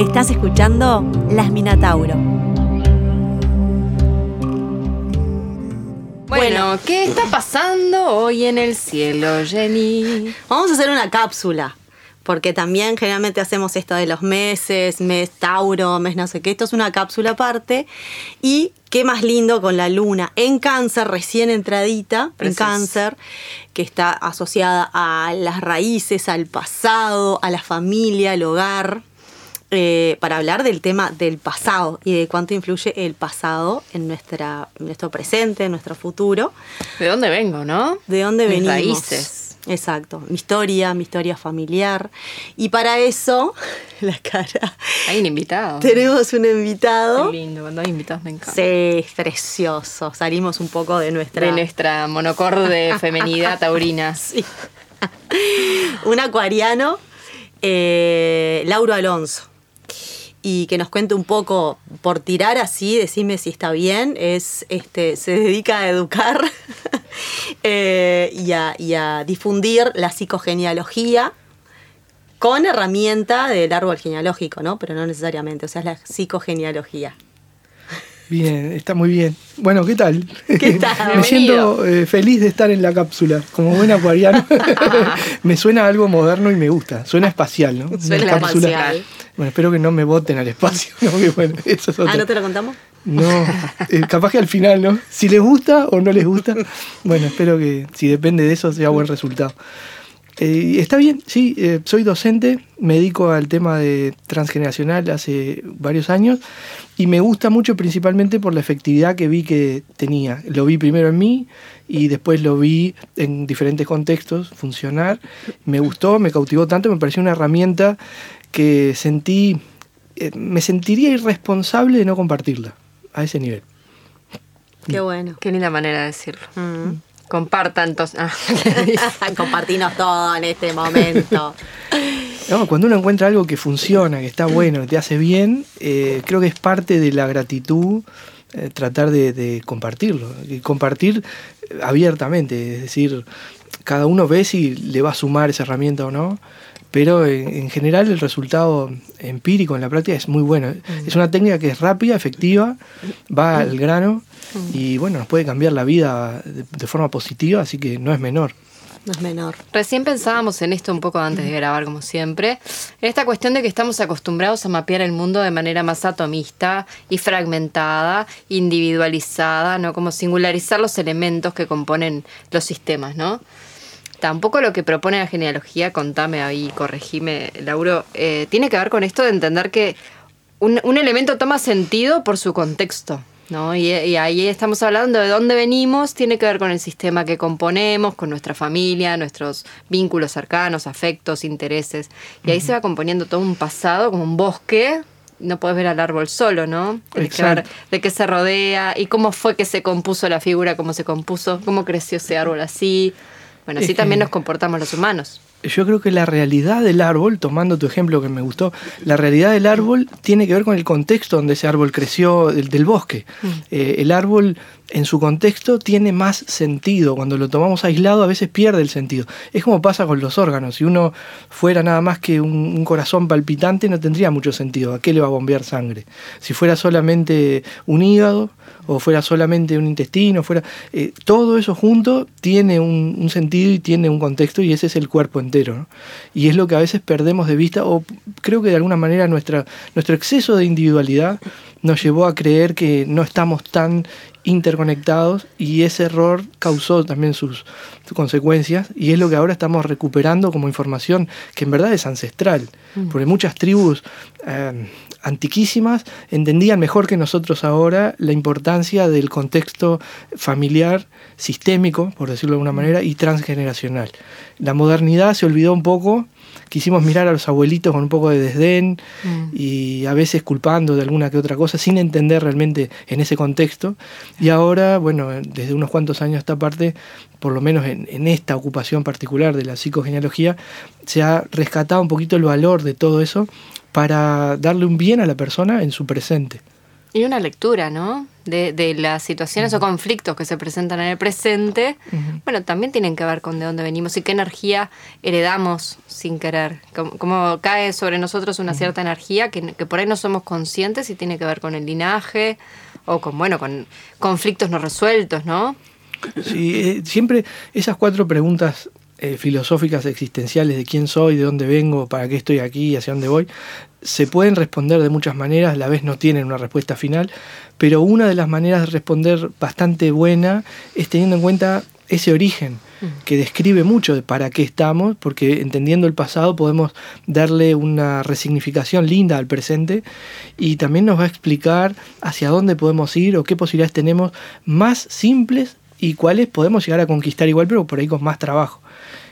Estás escuchando Las Minatauro. Bueno, ¿qué está pasando hoy en el cielo, Jenny? Vamos a hacer una cápsula porque también generalmente hacemos esto de los meses, mes Tauro, mes no sé qué, esto es una cápsula aparte. Y qué más lindo con la luna en cáncer, recién entradita en cáncer, que está asociada a las raíces, al pasado, a la familia, al hogar. Eh, para hablar del tema del pasado y de cuánto influye el pasado en, nuestra, nuestro presente, en nuestro futuro. ¿De dónde vengo, no? ¿De dónde venimos? raíces. Exacto, mi historia, mi historia familiar. Y para eso, la cara. Hay un invitado. Tenemos un invitado. Qué lindo, cuando hay invitados me encanta. Sí, es precioso. Salimos un poco de nuestra. De nuestra monocorde femenidad taurina. Sí. un acuariano, eh, Lauro Alonso y que nos cuente un poco, por tirar así, decime si está bien, es, este, se dedica a educar eh, y, a, difundir la psicogenealogía con herramienta del árbol genealógico, ¿no? Pero no necesariamente, o sea, es la psicogenealogía. Bien, está muy bien. Bueno, ¿qué tal? ¿Qué tal? Me siento eh, feliz de estar en la cápsula, como buen acuariano. me suena algo moderno y me gusta. Suena espacial, ¿no? Suena espacial. Bueno, espero que no me voten al espacio. ¿no? bueno, eso es Ah, ¿no te lo contamos? No, eh, capaz que al final, ¿no? Si les gusta o no les gusta. Bueno, espero que si depende de eso sea buen resultado. Eh, está bien, sí, eh, soy docente, me dedico al tema de transgeneracional hace varios años y me gusta mucho principalmente por la efectividad que vi que tenía. Lo vi primero en mí y después lo vi en diferentes contextos funcionar. Me gustó, me cautivó tanto, me pareció una herramienta que sentí, eh, me sentiría irresponsable de no compartirla a ese nivel. Qué bueno. Qué linda manera de decirlo. Mm. Compartan entonces. Ah, Compartimos todo en este momento. cuando uno encuentra algo que funciona, que está bueno, que te hace bien, eh, creo que es parte de la gratitud eh, tratar de, compartirlo. Y compartir abiertamente, es decir, cada uno ve si le va a sumar esa herramienta o no pero en, general el resultado empírico en la práctica es muy bueno. Mm. Es una técnica que es rápida, efectiva, va al grano mm. y bueno, nos puede cambiar la vida de, forma positiva, así que no es menor. No es menor. Recién pensábamos en esto un poco antes de grabar, como siempre, en esta cuestión de que estamos acostumbrados a mapear el mundo de manera más atomista y fragmentada, individualizada, ¿no? Como singularizar los elementos que componen los sistemas, ¿no? Tampoco lo que propone la genealogía, contame ahí, corregime, Lauro, eh, tiene que ver con esto de entender que un, elemento toma sentido por su contexto. ¿no? Y, ahí estamos hablando de dónde venimos, tiene que ver con el sistema que componemos, con nuestra familia, nuestros vínculos cercanos, afectos, intereses. Y ahí se va componiendo todo un pasado, como un bosque. No puedes ver al árbol solo, ¿no? Tienes que ver de qué se rodea y cómo fue que se compuso la figura, cómo se compuso, cómo creció ese árbol así. Bueno, así también nos comportamos los humanos. Yo creo que la realidad del árbol, tomando tu ejemplo que me gustó, la realidad del árbol tiene que ver con el contexto donde ese árbol creció, del, bosque. Mm. Eh, el árbol en su contexto tiene más sentido. Cuando lo tomamos aislado a veces pierde el sentido. Es como pasa con los órganos. Si uno fuera nada más que un, corazón palpitante no tendría mucho sentido. ¿A qué le va a bombear sangre? Si fuera solamente un hígado o fuera solamente un intestino, fuera eh, todo eso junto tiene un, sentido y tiene un contexto y ese es el cuerpo entero. Y es lo que a veces perdemos de vista o creo que de alguna manera nuestra, nuestro exceso de individualidad nos llevó a creer que no estamos tan interconectados y ese error causó también sus, consecuencias y es lo que ahora estamos recuperando como información que en verdad es ancestral, mm. porque muchas tribus eh, antiquísimas entendían mejor que nosotros ahora la importancia del contexto familiar, sistémico, por decirlo de alguna manera, y transgeneracional. La modernidad se olvidó un poco quisimos mirar a los abuelitos con un poco de desdén mm. y a veces culpando de alguna que otra cosa sin entender realmente en ese contexto. Y ahora, bueno, desde unos cuantos años a esta parte, por lo menos en, en esta ocupación particular de la psicogenealogía, se ha rescatado un poquito el valor de todo eso para darle un bien a la persona en su presente. Y una lectura, ¿no? De, las situaciones o conflictos que se presentan en el presente, bueno, también tienen que ver con de dónde venimos y qué energía heredamos sin querer. Como, cae sobre nosotros una cierta energía que, que, por ahí no somos conscientes y tiene que ver con el linaje o con, bueno, con conflictos no resueltos, ¿no? Sí, eh, siempre esas cuatro preguntas eh, filosóficas existenciales de quién soy, de dónde vengo, para qué estoy aquí, hacia dónde voy, se pueden responder de muchas maneras, a la vez no tienen una respuesta final, pero una de las maneras de responder bastante buena es teniendo en cuenta ese origen mm. que describe mucho de para qué estamos, porque entendiendo el pasado podemos darle una resignificación linda al presente y también nos va a explicar hacia dónde podemos ir o qué posibilidades tenemos más simples y cuáles podemos llegar a conquistar igual, pero por ahí con más trabajo.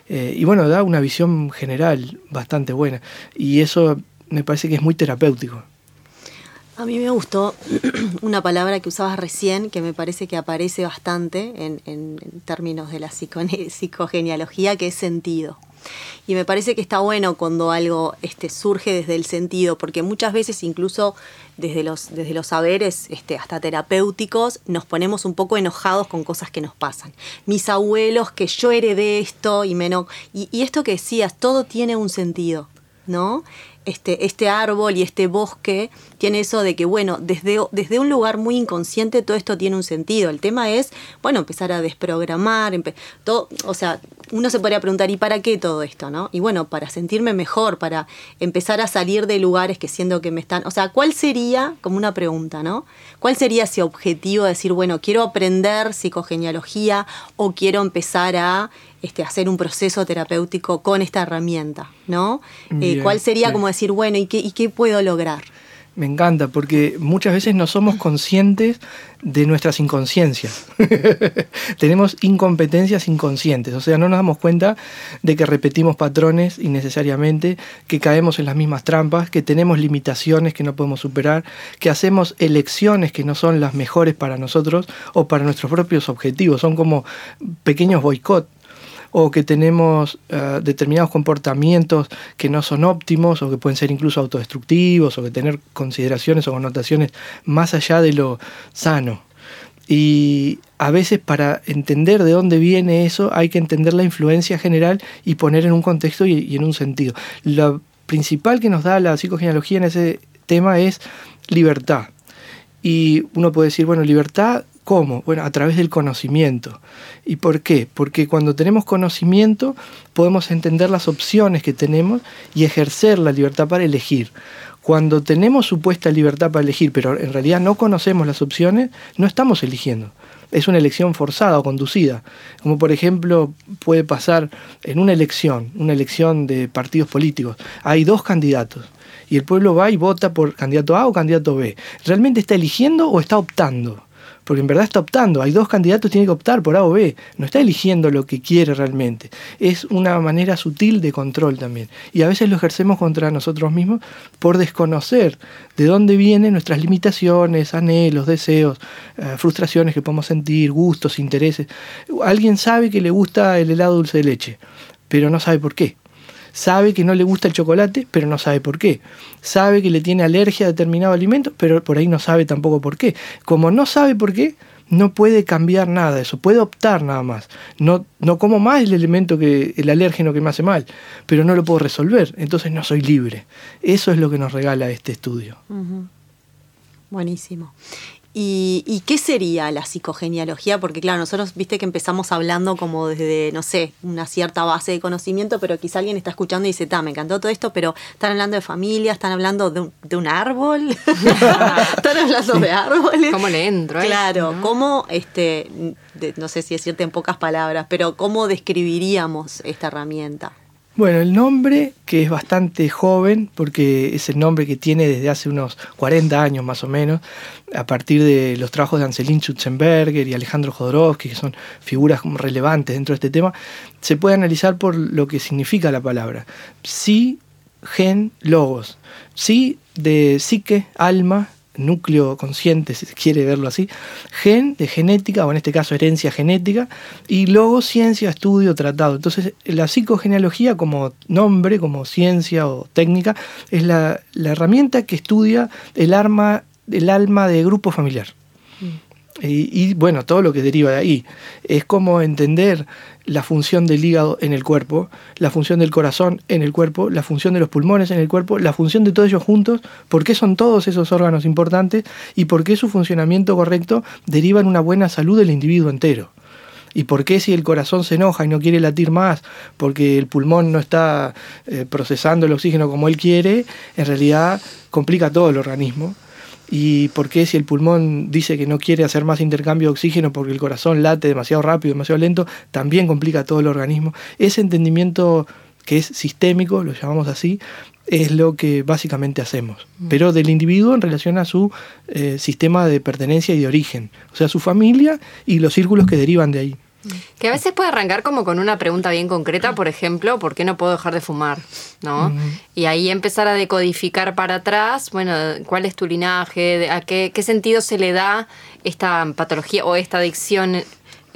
Eh, y bueno, da una visión general bastante buena. Y eso me parece que es muy terapéutico. A mí me gustó una palabra que usabas recién, que me parece que aparece bastante en, términos de la psicogenealogía, que es sentido. Y me parece que está bueno cuando algo este, surge desde el sentido, porque muchas veces incluso desde los, desde los saberes este, hasta terapéuticos nos ponemos un poco enojados con cosas que nos pasan. Mis abuelos, que yo heredé esto y menos... Y, y esto que decías, todo tiene un sentido, ¿no? Este, este, árbol y este bosque tiene eso de que, bueno, desde, desde un lugar muy inconsciente todo esto tiene un sentido. El tema es, bueno, empezar a desprogramar, o sea, uno se podría preguntar, ¿y para qué todo esto, no? Y bueno, para sentirme mejor, para empezar a salir de lugares que siento que me están, o sea, ¿cuál sería, como una pregunta, ¿no? ¿Cuál sería ese objetivo de decir, bueno, quiero aprender psicogenealogía o quiero empezar a este, hacer un proceso terapéutico con esta herramienta, ¿no? Eh, ¿Cuál sería como decir, bueno, ¿y qué, ¿y qué puedo lograr? Me encanta, porque muchas veces no somos conscientes de nuestras inconsciencias. Tenemos incompetencias inconscientes, o sea, no nos damos cuenta de que repetimos patrones innecesariamente, que caemos en las mismas trampas, que tenemos limitaciones que no podemos superar, que hacemos elecciones que no son las mejores para nosotros o para nuestros propios objetivos, son como pequeños boicots o que tenemos eh, determinados comportamientos que no son óptimos o que pueden ser incluso autodestructivos o que tener consideraciones o connotaciones más allá de lo sano. Y a veces para entender de dónde viene eso hay que entender la influencia general y poner en un contexto y, y en un sentido. Lo principal que nos da la psicogenealogía en ese tema es libertad. Y uno puede decir, bueno, libertad ¿Cómo? Bueno, a través del conocimiento. ¿Y por qué? Porque cuando tenemos conocimiento podemos entender las opciones que tenemos y ejercer la libertad para elegir. Cuando tenemos supuesta libertad para elegir, pero en realidad no conocemos las opciones, no estamos eligiendo. Es una elección forzada o conducida. Como por ejemplo puede pasar en una elección, una elección de partidos políticos. Hay dos candidatos y el pueblo va y vota por candidato A o candidato B. ¿Realmente está eligiendo o está optando? Porque en verdad está optando. Hay dos candidatos, tiene que optar por A o B. No está eligiendo lo que quiere realmente. Es una manera sutil de control también. Y a veces lo ejercemos contra nosotros mismos por desconocer de dónde vienen nuestras limitaciones, anhelos, deseos, eh, frustraciones que podemos sentir, gustos, intereses. Alguien sabe que le gusta el helado dulce de leche, pero no sabe por qué sabe que no le gusta el chocolate, pero no sabe por qué. Sabe que le tiene alergia a determinado alimento, pero por ahí no sabe tampoco por qué. Como no sabe por qué, no puede cambiar nada de eso, puede optar nada más. No, no como más el elemento que el alérgeno que me hace mal, pero no lo puedo resolver, entonces no soy libre. Eso es lo que nos regala este estudio. Buenísimo. ¿Y, qué sería la psicogenealogía? Porque claro, nosotros viste que empezamos hablando como desde, no sé, una cierta base de conocimiento, pero quizá alguien está escuchando y dice, ta, me encantó todo esto, pero están hablando de familia, están hablando de un, árbol, están hablando de árboles. ¿Cómo le entro? Claro, ¿cómo, este, no sé si decirte en pocas palabras, pero cómo describiríamos esta herramienta? Bueno, el nombre, que es bastante joven, porque es el nombre que tiene desde hace unos 40 años más o menos, a partir de los trabajos de Anselin Schutzenberger y Alejandro Jodorowsky, que son figuras relevantes dentro de este tema, se puede analizar por lo que significa la palabra. Sí, gen, logos. Sí, de psique, alma, núcleo consciente, si se quiere verlo así, gen de genética, o en este caso herencia genética, y luego ciencia, estudio, tratado. Entonces, la psicogenealogía como nombre, como ciencia o técnica, es la, herramienta que estudia el, arma, el alma de grupo familiar. Y, bueno, todo lo que deriva de ahí. Es como entender la función del hígado en el cuerpo, la función del corazón en el cuerpo, la función de los pulmones en el cuerpo, la función de todos ellos juntos, por qué son todos esos órganos importantes y por qué su funcionamiento correcto deriva en una buena salud del individuo entero. ¿Y por qué si el corazón se enoja y no quiere latir más porque el pulmón no está eh, procesando el oxígeno como él quiere, en realidad complica todo el organismo? ¿Y por qué si el pulmón dice que no quiere hacer más intercambio de oxígeno porque el corazón late demasiado rápido, demasiado lento, también complica todo el organismo? Ese entendimiento que es sistémico, lo llamamos así, es lo que básicamente hacemos, mm. pero del individuo en relación a su eh, sistema de pertenencia y de origen, o sea, su familia y los círculos que derivan de ahí. Que a veces puede arrancar como con una pregunta bien concreta, por ejemplo, ¿por qué no puedo dejar de fumar? ¿No? Y ahí empezar a decodificar para atrás, bueno, ¿cuál es tu linaje? ¿A qué, qué sentido se le da esta patología o esta adicción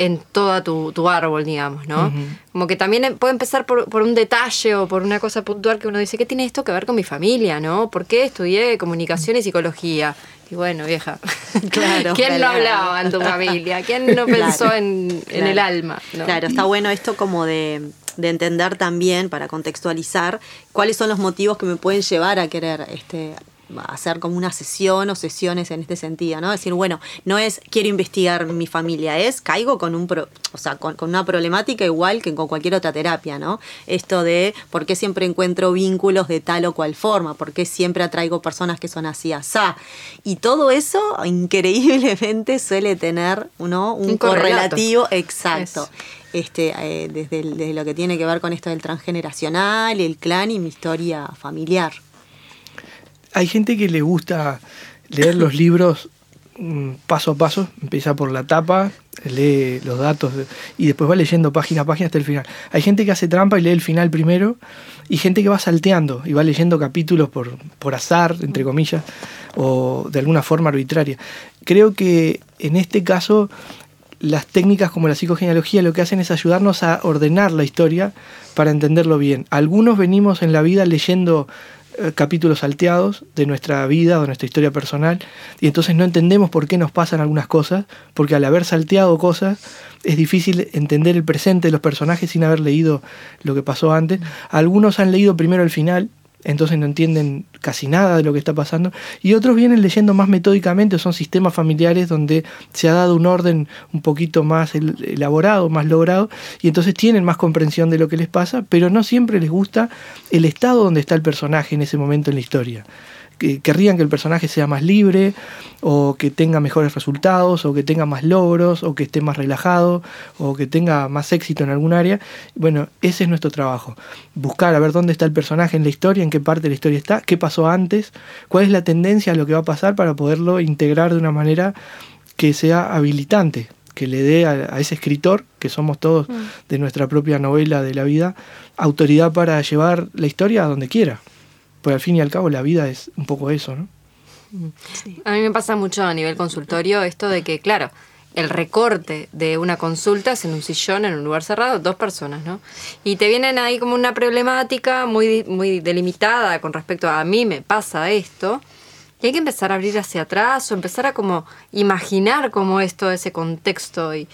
en todo tu, árbol, digamos, ¿no? Como que también puede empezar por, por, un detalle o por una cosa puntual que uno dice, ¿qué tiene esto que ver con mi familia, no? ¿Por qué estudié comunicación y psicología? Y bueno, vieja, claro, ¿quién no hablaba en tu familia? ¿Quién no pensó en, el alma? Claro, está bueno esto como de, de entender también, para contextualizar, cuáles son los motivos que me pueden llevar a querer este, hacer como una sesión o sesiones en este sentido, ¿no? Decir, bueno, no es quiero investigar mi familia, es caigo con un o sea, con, una problemática igual que con cualquier otra terapia, ¿no? Esto de por qué siempre encuentro vínculos de tal o cual forma, por qué siempre atraigo personas que son así, asá. Y todo eso increíblemente suele tener ¿no? un, correlativo exacto. Este, eh, desde, desde lo que tiene que ver con esto del transgeneracional, el clan y mi historia familiar hay gente que le gusta leer los libros mm, paso a paso, empieza por la tapa, lee los datos y después va leyendo página a página hasta el final. Hay gente que hace trampa y lee el final primero y gente que va salteando y va leyendo capítulos por, por azar, entre comillas, o de alguna forma arbitraria. Creo que en este caso las técnicas como la psicogenealogía lo que hacen es ayudarnos a ordenar la historia para entenderlo bien. Algunos venimos en la vida leyendo capítulos salteados de nuestra vida o de nuestra historia personal y entonces no entendemos por qué nos pasan algunas cosas, porque al haber salteado cosas es difícil entender el presente de los personajes sin haber leído lo que pasó antes. Algunos han leído primero el final entonces no entienden casi nada de lo que está pasando, y otros vienen leyendo más metódicamente, son sistemas familiares donde se ha dado un orden un poquito más elaborado, más logrado, y entonces tienen más comprensión de lo que les pasa, pero no siempre les gusta el estado donde está el personaje en ese momento en la historia querrían que el personaje sea más libre, o que tenga mejores resultados, o que tenga más logros, o que esté más relajado, o que tenga más éxito en algún área. Bueno, ese es nuestro trabajo. Buscar a ver dónde está el personaje en la historia, en qué parte de la historia está, qué pasó antes, cuál es la tendencia a lo que va a pasar para poderlo integrar de una manera que sea habilitante, que le dé a, ese escritor, que somos todos mm. de nuestra propia novela de la vida, autoridad para llevar la historia a donde quiera. Porque al fin y al cabo la vida es un poco eso, ¿no? A mí me pasa mucho a nivel consultorio esto de que, claro, el recorte de una consulta es en un sillón, en un lugar cerrado, dos personas, ¿no? Y te vienen ahí como una problemática muy, muy delimitada con respecto a, a mí me pasa esto. Y hay que empezar a abrir hacia atrás o empezar a como imaginar cómo es todo ese contexto. Y,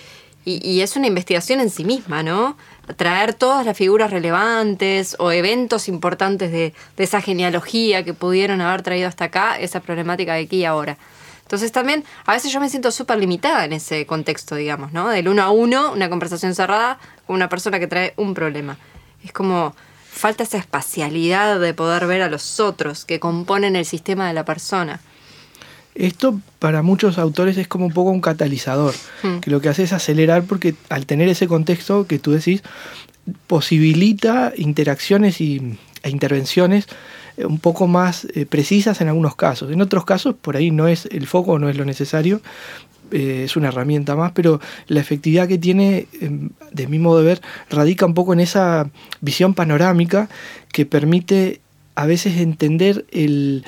y, y es una investigación en sí misma, ¿no? Traer todas las figuras relevantes o eventos importantes de, esa genealogía que pudieron haber traído hasta acá, esa problemática de aquí y ahora. Entonces también a veces yo me siento súper limitada en ese contexto, digamos, ¿no? Del uno a uno, una conversación cerrada con una persona que trae un problema. Es como falta esa espacialidad de poder ver a los otros que componen el sistema de la persona. Esto para muchos autores es como un poco un catalizador, hmm. que lo que hace es acelerar porque al tener ese contexto que tú decís, posibilita interacciones y, e intervenciones eh, un poco más eh, precisas en algunos casos. En otros casos, por ahí no es el foco, no es lo necesario, eh, es una herramienta más, pero la efectividad que tiene, em, de mi modo de ver, radica un poco en esa visión panorámica que permite a veces entender el,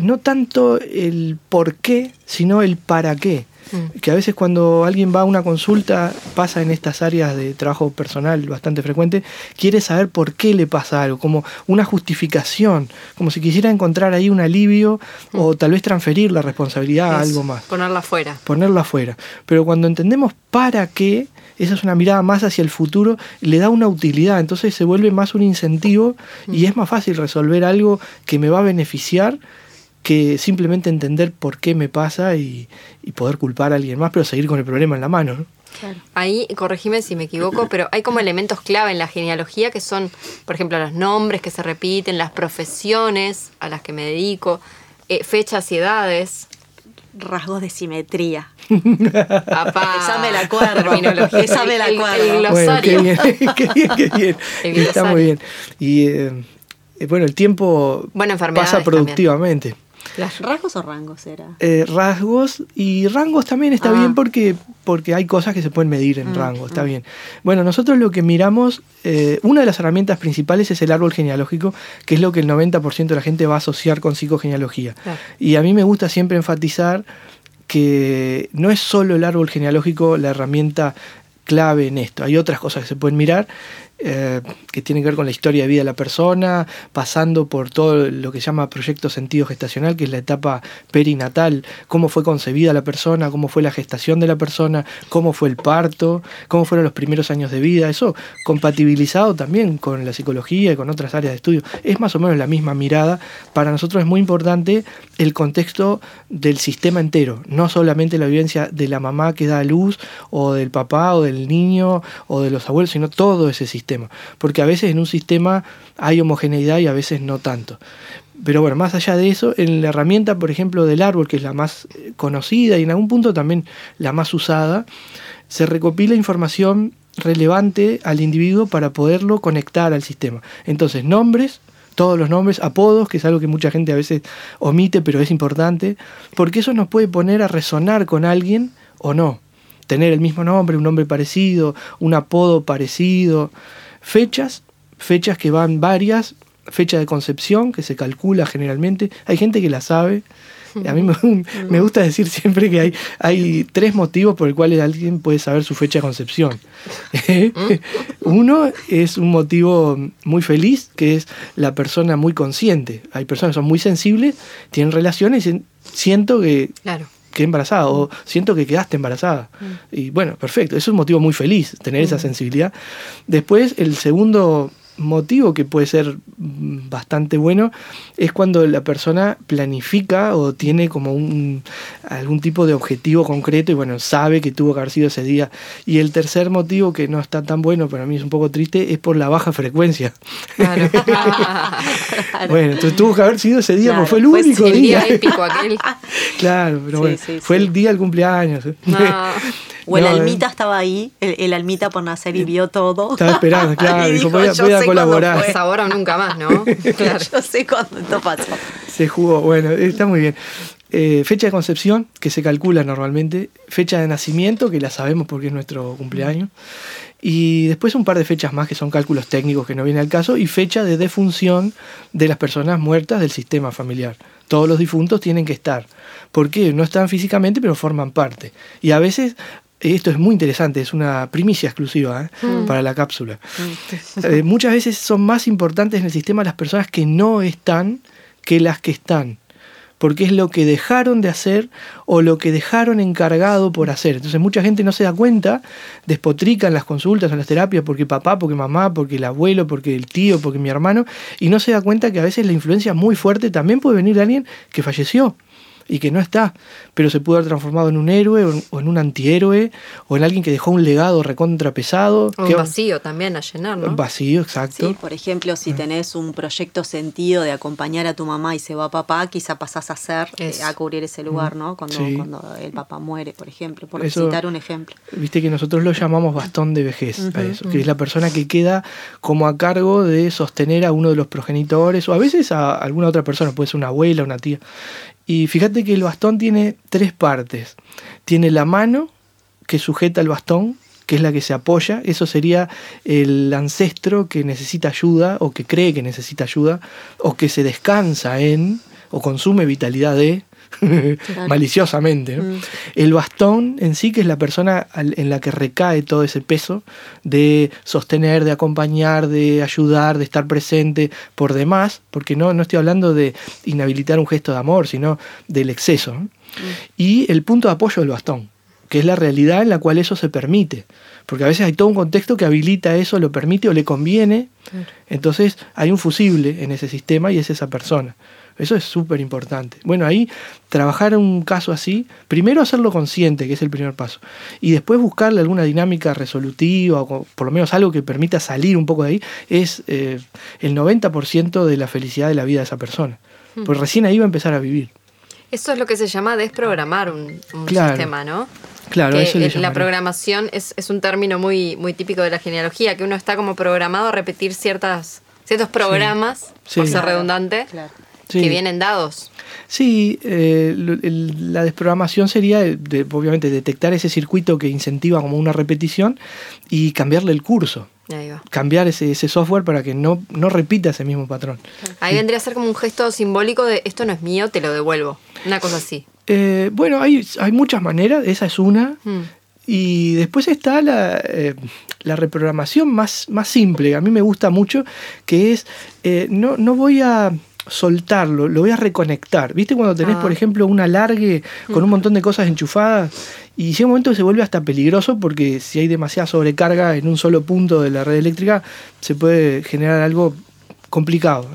no tanto el por qué, sino el para qué. Mm. Que a veces cuando alguien va a una consulta, pasa en estas áreas de trabajo personal bastante frecuente, quiere saber por qué le pasa algo, como una justificación, como si quisiera encontrar ahí un alivio Mm. o tal vez transferir la responsabilidad a algo más. Ponerla afuera. Ponerla afuera. Pero cuando entendemos para qué, esa es una mirada más hacia el futuro, le da una utilidad, entonces se vuelve más un incentivo y es más fácil resolver algo que me va a beneficiar que simplemente entender por qué me pasa y, y poder culpar a alguien más, pero seguir con el problema en la mano. ¿no? Ahí, corregime si me equivoco, pero hay como elementos clave en la genealogía que son, por ejemplo, los nombres que se repiten, las profesiones a las que me dedico, eh, fechas y edades. Rasgos de simetría. Apá, Esa me la acuerdo. terminología. Esa me la el- Bueno, qué bien, qué bien, qué bien. El Está muy bien. Y eh, eh, bueno, el tiempo Bueno, pasa productivamente. Claro. ¿Rasgos o rangos era? Eh, rasgos y rangos también está Ah. bien porque, porque hay cosas que se pueden medir en Mm, rango, está bien. Bueno, nosotros lo que miramos, eh, una de las herramientas principales es el árbol genealógico, que es lo que el 90% de la gente va a asociar con psicogenealogía. Claro. Y a mí me gusta siempre enfatizar que no es solo el árbol genealógico la herramienta clave en esto, hay otras cosas que se pueden mirar. Eh, que tienen que ver con la historia de vida de la persona, pasando por todo lo que se llama proyecto sentido gestacional, que es la etapa perinatal, cómo fue concebida la persona, cómo fue la gestación de la persona, cómo fue el parto, cómo fueron los primeros años de vida, eso compatibilizado también con la psicología y con otras áreas de estudio. Es más o menos la misma mirada. Para nosotros es muy importante el contexto del sistema entero, no solamente la vivencia de la mamá que da a luz, o del papá, o del niño, o de los abuelos, sino todo ese sistema. Porque a veces en un sistema hay homogeneidad y a veces no tanto. Pero bueno, más allá de eso, en la herramienta, por ejemplo, del árbol, que es la más eh, conocida y en algún punto también la más usada, se recopila información relevante al individuo para poderlo conectar al sistema. Entonces, nombres, todos los nombres, apodos, que es algo que mucha gente a veces omite, pero es importante, porque eso nos puede poner a resonar con alguien o no. Tener el mismo nombre, un nombre parecido, un apodo parecido, fechas, fechas que van varias, fecha de concepción que se calcula generalmente, hay gente que la sabe. A mí me, me gusta decir siempre que hay, hay tres motivos por el cuales alguien puede saber su fecha de concepción. Uno es un motivo muy feliz, que es la persona muy consciente. Hay personas que son muy sensibles, tienen relaciones y dicen, siento que Claro. Quedé embarazada o siento que quedaste embarazada. Y bueno, perfecto, eso es un motivo muy feliz, tener esa sensibilidad. Después, el segundo motivo que puede ser mm, bastante bueno es cuando la persona planifica o tiene como un algún tipo de objetivo concreto y bueno, sabe que tuvo que haber sido ese día. Y el tercer motivo que no está tan bueno, para mí es un poco triste, es por la baja frecuencia. Claro. Bueno, entonces tuvo que haber sido ese día, Claro, porque fue el único el día día. épico aquel. Claro, pero Sí, bueno, sí, fue sí. el día del cumpleaños. No. O el No, eh. almita estaba ahí, el, el almita por nacer y vio todo. Estaba esperando, claro, Y dijo, a, "Yo voy a sé colaborar. fue". Pues ahora o nunca más, ¿no? Claro. Yo sé cuándo esto pasó. Se jugó, bueno, está muy bien. Eh, fecha de concepción, que se calcula normalmente. Fecha de nacimiento, que la sabemos porque es nuestro cumpleaños. Y después un par de fechas más que son cálculos técnicos que no viene al caso. Y fecha de defunción de las personas muertas del sistema familiar. Todos los difuntos tienen que estar. ¿Por qué? No están físicamente, pero forman parte. Y a veces esto es muy interesante, es una primicia exclusiva ¿eh? para la cápsula. Eh, muchas veces son más importantes en el sistema las personas que no están que las que están. Porque es lo que dejaron de hacer o lo que dejaron encargado por hacer. Entonces mucha gente no se da cuenta, despotrican las consultas, en las terapias, porque papá, porque mamá, porque el abuelo, porque el tío, porque mi hermano, y no se da cuenta que a veces la influencia muy fuerte también puede venir de alguien que falleció y que no está, pero se pudo haber transformado en un héroe o en, o en un antihéroe o en alguien que dejó un legado recontrapesado. Un que- vacío también a llenar, ¿no? Vacío, exacto. Sí, por ejemplo, si tenés un proyecto sentido de acompañar a tu mamá y se va papá, quizá pasás a ser, eh, a cubrir ese lugar, ¿no? Cuando, Sí. cuando el papá muere, por ejemplo, por Eso- citar un ejemplo. Viste que nosotros lo llamamos bastón de vejez a eso, que es la persona que queda como a cargo de sostener a uno de los progenitores o a veces a alguna otra persona, puede ser una abuela, una tía. Y fíjate que el bastón tiene tres partes. Tiene la mano que sujeta el bastón, que es la que se apoya, eso sería el ancestro que necesita ayuda o que cree que necesita ayuda o que se descansa en o consume vitalidad de. maliciosamente. ¿no? El bastón en sí, que es la persona en la que recae todo ese peso de sostener, de acompañar, de ayudar, de estar presente por demás, porque no, no estoy hablando de inhabilitar un gesto de amor, sino del exceso. ¿no? Y el punto de apoyo del bastón, que es la realidad en la cual eso se permite. Porque a veces hay todo un contexto que habilita eso, lo permite o le conviene. Entonces hay un fusible en ese sistema y es esa persona. Eso es súper importante. Bueno, ahí trabajar un caso así, primero hacerlo consciente, que es el primer paso, y después buscarle alguna dinámica resolutiva, o por lo menos algo que permita salir un poco de ahí, es eh, el 90% de la felicidad de la vida de esa persona. Pues recién ahí va a empezar a vivir. Eso es lo que se llama desprogramar un, un Claro. sistema, ¿no? Claro, Que eso le la programación es, es un término muy, muy típico de la genealogía, que uno está como programado a repetir ciertas, ciertos programas, Sí. por ser Claro, redundante, claro. Sí. que vienen dados. Sí, eh, el- la desprogramación sería, de- obviamente, detectar ese circuito que incentiva como una repetición y cambiarle el curso. Ahí va. Cambiar ese, ese software para que no, no repita ese mismo patrón. Ahí vendría a ser como un gesto simbólico de esto no es mío, te lo devuelvo. Una cosa así. Eh, bueno, hay, hay muchas maneras, esa es una. Mm. Y después está la, eh, la reprogramación más, más simple, a mí me gusta mucho, que es, no, no voy a soltarlo, lo voy a reconectar. ¿Viste cuando tenés, Ah. por ejemplo, un alargue con un montón de cosas enchufadas? Y llega un momento que se vuelve hasta peligroso porque si hay demasiada sobrecarga en un solo punto de la red eléctrica, se puede generar algo complicado.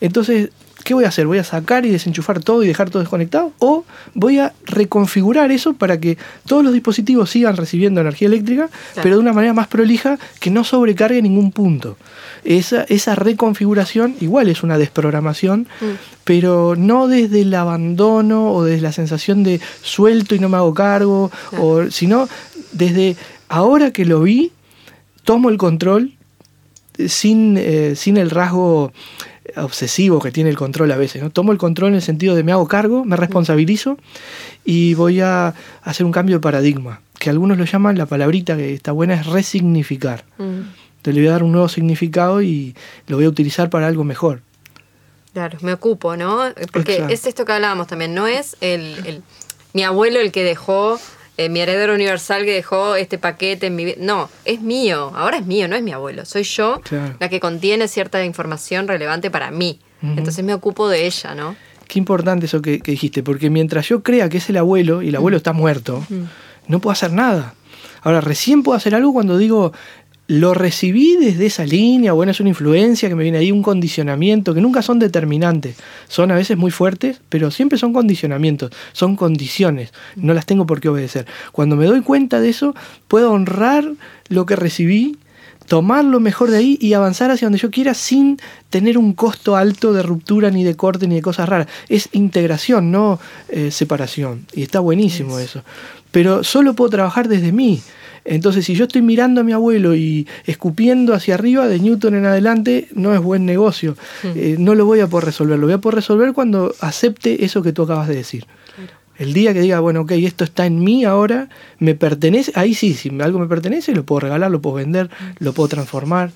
Entonces, ¿qué voy a hacer? ¿Voy a sacar y desenchufar todo y dejar todo desconectado? ¿O voy a reconfigurar eso para que todos los dispositivos sigan recibiendo energía eléctrica, pero de una manera más prolija que no sobrecargue ningún punto? Esa, esa reconfiguración igual es una desprogramación, pero no desde el abandono o desde la sensación de suelto y no me hago cargo, o, sino desde ahora que lo vi, tomo el control eh, sin, eh, sin el rasgo obsesivo que tiene el control a veces. ¿no? Tomo el control en el sentido de me hago cargo, me responsabilizo y voy a hacer un cambio de paradigma, que algunos lo llaman, la palabrita que está buena es resignificar. Mm. Entonces le voy a dar un nuevo significado y lo voy a utilizar para algo mejor. Claro, me ocupo, ¿no? Porque Exacto. es esto que hablábamos también, no es el, el- mi abuelo el que dejó, eh, mi heredero universal que dejó este paquete en mi vida. No, es mío, ahora es mío, no es mi abuelo. Soy yo Claro. la que contiene cierta información relevante para mí. Entonces me ocupo de ella, ¿no? Qué importante eso que, que dijiste, porque mientras yo crea que es el abuelo y el abuelo está muerto, no puedo hacer nada. Ahora, recién puedo hacer algo cuando digo, lo recibí desde esa línea, bueno, es una influencia que me viene ahí, un condicionamiento, que nunca son determinantes. Son a veces muy fuertes, pero siempre son condicionamientos, son condiciones, no las tengo por qué obedecer. Cuando me doy cuenta de eso, puedo honrar lo que recibí, tomar lo mejor de ahí y avanzar hacia donde yo quiera sin tener un costo alto de ruptura, ni de corte, ni de cosas raras. Es integración, no eh, separación. Y está buenísimo eso. Pero solo puedo trabajar desde mí. Entonces, si yo estoy mirando a mi abuelo y escupiendo hacia arriba, de Newton en adelante, no es buen negocio. Eh, no lo voy a poder resolver. Lo voy a poder resolver cuando acepte eso que tú acabas de decir. El día que diga, bueno, ok, esto está en mí ahora, me pertenece, ahí sí, si algo me pertenece, lo puedo regalar, lo puedo vender, lo puedo transformar.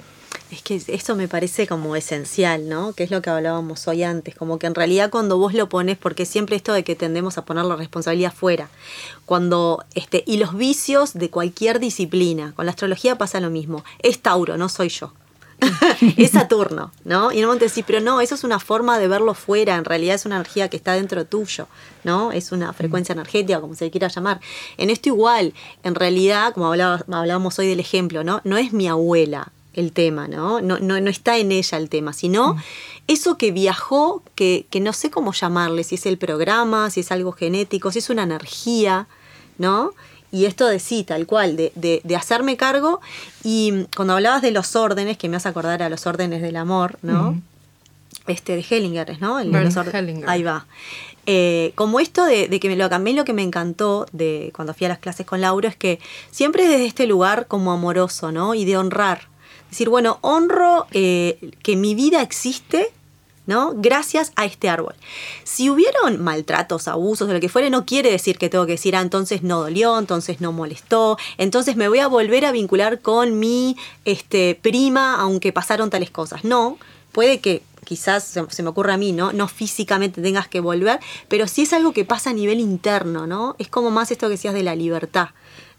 Es que eso me parece como esencial, ¿no? Que es lo que hablábamos hoy antes, como que en realidad cuando vos lo pones, porque siempre esto de que tendemos a poner la responsabilidad fuera, cuando, este, y los vicios de cualquier disciplina, con la astrología pasa lo mismo, es Tauro, no soy yo. es Saturno, ¿no? Y en un momento decís, pero no, eso es una forma de verlo fuera, en realidad es una energía que está dentro tuyo, ¿no? Es una frecuencia energética, como se le quiera llamar. En esto igual, en realidad, como hablaba- hablábamos hoy del ejemplo, ¿no? No es mi abuela el tema, ¿no? No, no, no está en ella el tema, sino eso que viajó, que, que no sé cómo llamarle, si es el programa, si es algo genético, si es una energía, ¿no? Y esto de sí, tal cual, de, de- de hacerme cargo. Y mm, cuando hablabas de los órdenes, que me hace acordar a los órdenes del amor, ¿no? Este, de Hellinger, ¿no? El los Hellinger. Ahí va. Eh, como esto de, de que me lo cambié, lo que me encantó de cuando fui a las clases con Lauro es que siempre es desde este lugar como amoroso, ¿no? Y de honrar. Decir, bueno, honro eh, que mi vida existe, ¿no? Gracias a este árbol. Si hubieron maltratos, abusos, o lo que fuere, no quiere decir que tengo que decir, ah, entonces no dolió, entonces no molestó, entonces me voy a volver a vincular con mi este, prima, aunque pasaron tales cosas. No, puede que quizás se, me ocurra a mí, ¿no? No físicamente tengas que volver, pero sí es algo que pasa a nivel interno, ¿no? Es como más esto que decías de la libertad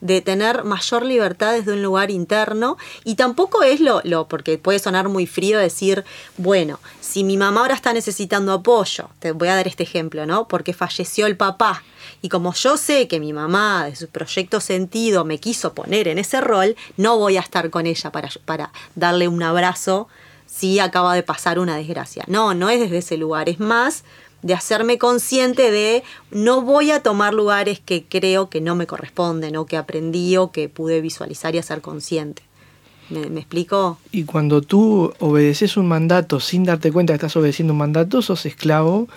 de tener mayor libertad desde un lugar interno y tampoco es lo, lo, porque puede sonar muy frío decir, bueno, si mi mamá ahora está necesitando apoyo, te voy a dar este ejemplo, ¿no? Porque falleció el papá y como yo sé que mi mamá de su proyecto sentido me quiso poner en ese rol, no voy a estar con ella para, para darle un abrazo si acaba de pasar una desgracia. No, no es desde ese lugar, es más de hacerme consciente de no voy a tomar lugares que creo que no me corresponden o que aprendí o que pude visualizar y hacer consciente. ¿Me, explico? Y cuando tú obedeces un mandato sin darte cuenta que estás obedeciendo un mandato, sos esclavo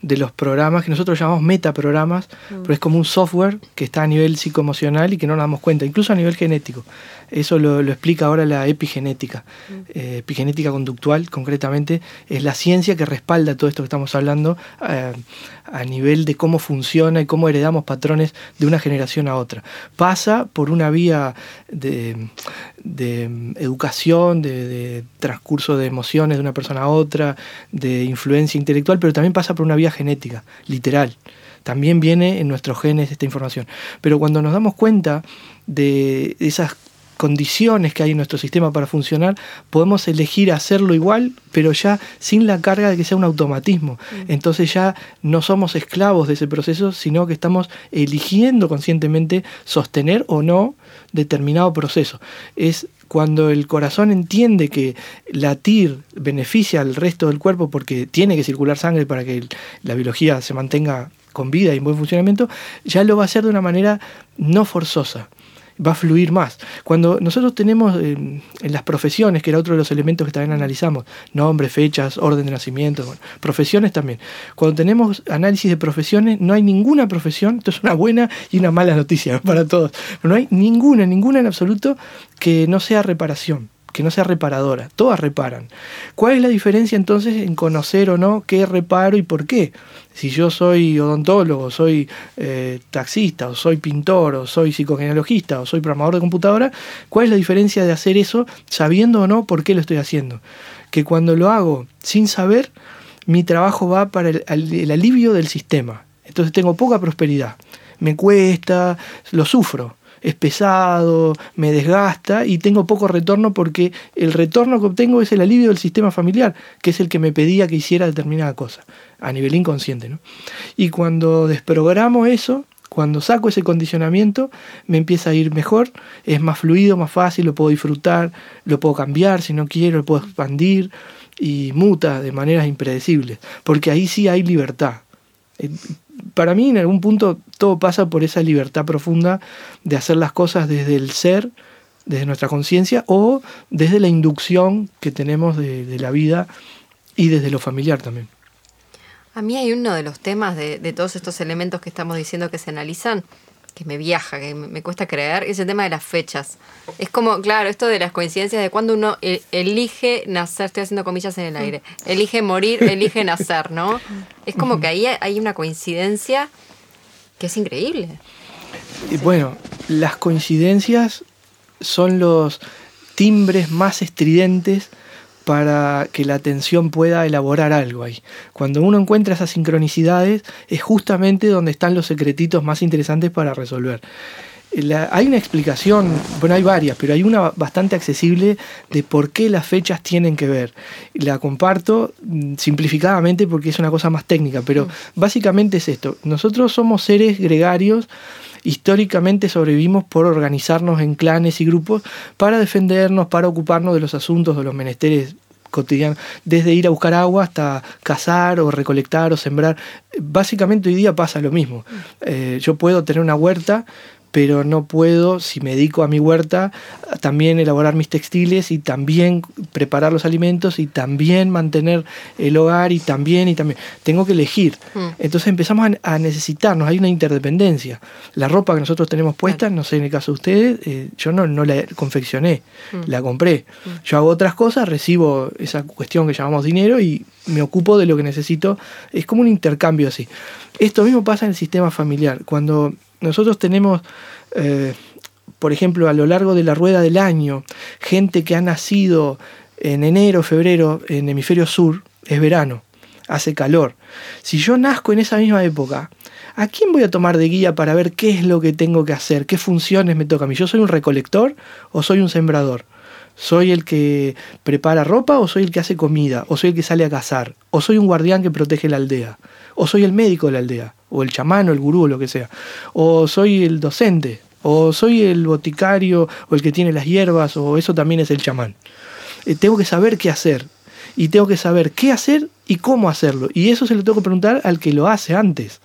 de los programas que nosotros llamamos metaprogramas, mm. pero es como un software que está a nivel psicoemocional y que no nos damos cuenta, incluso a nivel genético. Eso lo, explica ahora la epigenética. Mm. Eh, epigenética conductual, concretamente, es la ciencia que respalda todo esto que estamos hablando eh, a nivel de cómo funciona y cómo heredamos patrones de una generación a otra. Pasa por una vía de, educación, de, de, transcurso de emociones de una persona a otra, de influencia intelectual, pero también pasa por una vía genética, literal. También viene en nuestros genes esta información. Pero cuando nos damos cuenta de esas condiciones que hay en nuestro sistema para funcionar, podemos elegir hacerlo igual, pero ya sin la carga de que sea un automatismo. Mm. Entonces ya no somos esclavos de ese proceso, sino que estamos eligiendo conscientemente sostener o no determinado proceso. Es cuando el corazón entiende que latir beneficia al resto del cuerpo porque tiene que circular sangre para que la biología se mantenga con vida y en buen funcionamiento, ya lo va a hacer de una manera no forzosa va a fluir más. Cuando nosotros tenemos eh, en las profesiones, que era otro de los elementos que también analizamos, nombres, fechas, orden de nacimiento, profesiones también. Cuando tenemos análisis de profesiones, no hay ninguna profesión, esto es una buena y una mala noticia para todos, no hay ninguna, ninguna en absoluto que no sea reparación que no sea reparadora, todas reparan. ¿Cuál es la diferencia entonces en conocer o no qué reparo y por qué? Si yo soy odontólogo, soy eh, taxista, o soy pintor, o soy psicogenealogista, o soy programador de computadora, ¿cuál es la diferencia de hacer eso sabiendo o no por qué lo estoy haciendo? Que cuando lo hago sin saber, mi trabajo va para el, el alivio del sistema. Entonces tengo poca prosperidad. Me cuesta, lo sufro es pesado, me desgasta y tengo poco retorno porque el retorno que obtengo es el alivio del sistema familiar, que es el que me pedía que hiciera determinada cosa, a nivel inconsciente. ¿no? Y cuando desprogramo eso, cuando saco ese condicionamiento, me empieza a ir mejor, es más fluido, más fácil, lo puedo disfrutar, lo puedo cambiar si no quiero, lo puedo expandir y muta de maneras impredecibles, porque ahí sí hay libertad. Para mí en algún punto todo pasa por esa libertad profunda de hacer las cosas desde el ser, desde nuestra conciencia o desde la inducción que tenemos de, la vida y desde lo familiar también. A mí hay uno de los temas de todos estos elementos que estamos diciendo que se analizan, que me viaja, que me, cuesta creer, es el tema de las fechas. Es como, claro, esto de las coincidencias de cuando uno e, elige nacer, estoy haciendo comillas en el aire, elige morir, elige nacer, ¿no? Es como que ahí hay una coincidencia que es increíble. Y bueno, las coincidencias son los timbres más estridentes para que la atención pueda elaborar algo ahí. Cuando uno encuentra esas sincronicidades es justamente donde están los secretitos más interesantes para resolver. Hay una explicación, bueno, hay varias, pero hay una bastante accesible de por qué las fechas tienen que ver. La comparto mm, simplificadamente porque es una cosa más técnica, pero mm. básicamente es esto. Nosotros somos seres gregarios históricamente sobrevivimos por organizarnos en clanes y grupos para defendernos, para ocuparnos de los asuntos, de los menesteres cotidianos, desde ir a buscar agua hasta cazar o recolectar o sembrar. Básicamente hoy día pasa lo mismo. Eh, yo puedo tener una huerta, pero no puedo, si me dedico a mi huerta, también elaborar mis textiles y también preparar los alimentos y también mantener el hogar y también y también. Tengo que elegir. Mm. Entonces empezamos a, necesitarnos, hay una interdependencia. La ropa que nosotros tenemos puesta, no sé en el caso de ustedes, eh, yo no, no la confeccioné, mm. la compré. Mm. Yo hago otras cosas, recibo esa cuestión que llamamos dinero y me ocupo de lo que necesito. Es como un intercambio así. Esto mismo pasa en el sistema familiar. Cuando nosotros tenemos, eh, por ejemplo, a lo largo de la rueda del año, gente que ha nacido en enero, febrero, en hemisferio sur, es verano, hace calor. Si yo nazco en esa misma época, ¿a quién voy a tomar de guía para ver qué es lo que tengo que hacer? ¿Qué funciones me toca a mí? ¿Yo soy un recolector o soy un sembrador? ¿Soy el que prepara ropa o soy el que hace comida? ¿O soy el que sale a cazar? ¿O soy un guardián que protege la aldea? ¿O soy el médico de la aldea? ¿O el chamán o el gurú o lo que sea? ¿O soy el docente? ¿O soy el boticario o el que tiene las hierbas? ¿O eso también es el chamán? Eh, tengo que saber qué hacer. Y tengo que saber qué hacer y cómo hacerlo. Y eso se lo tengo que preguntar al que lo hace antes.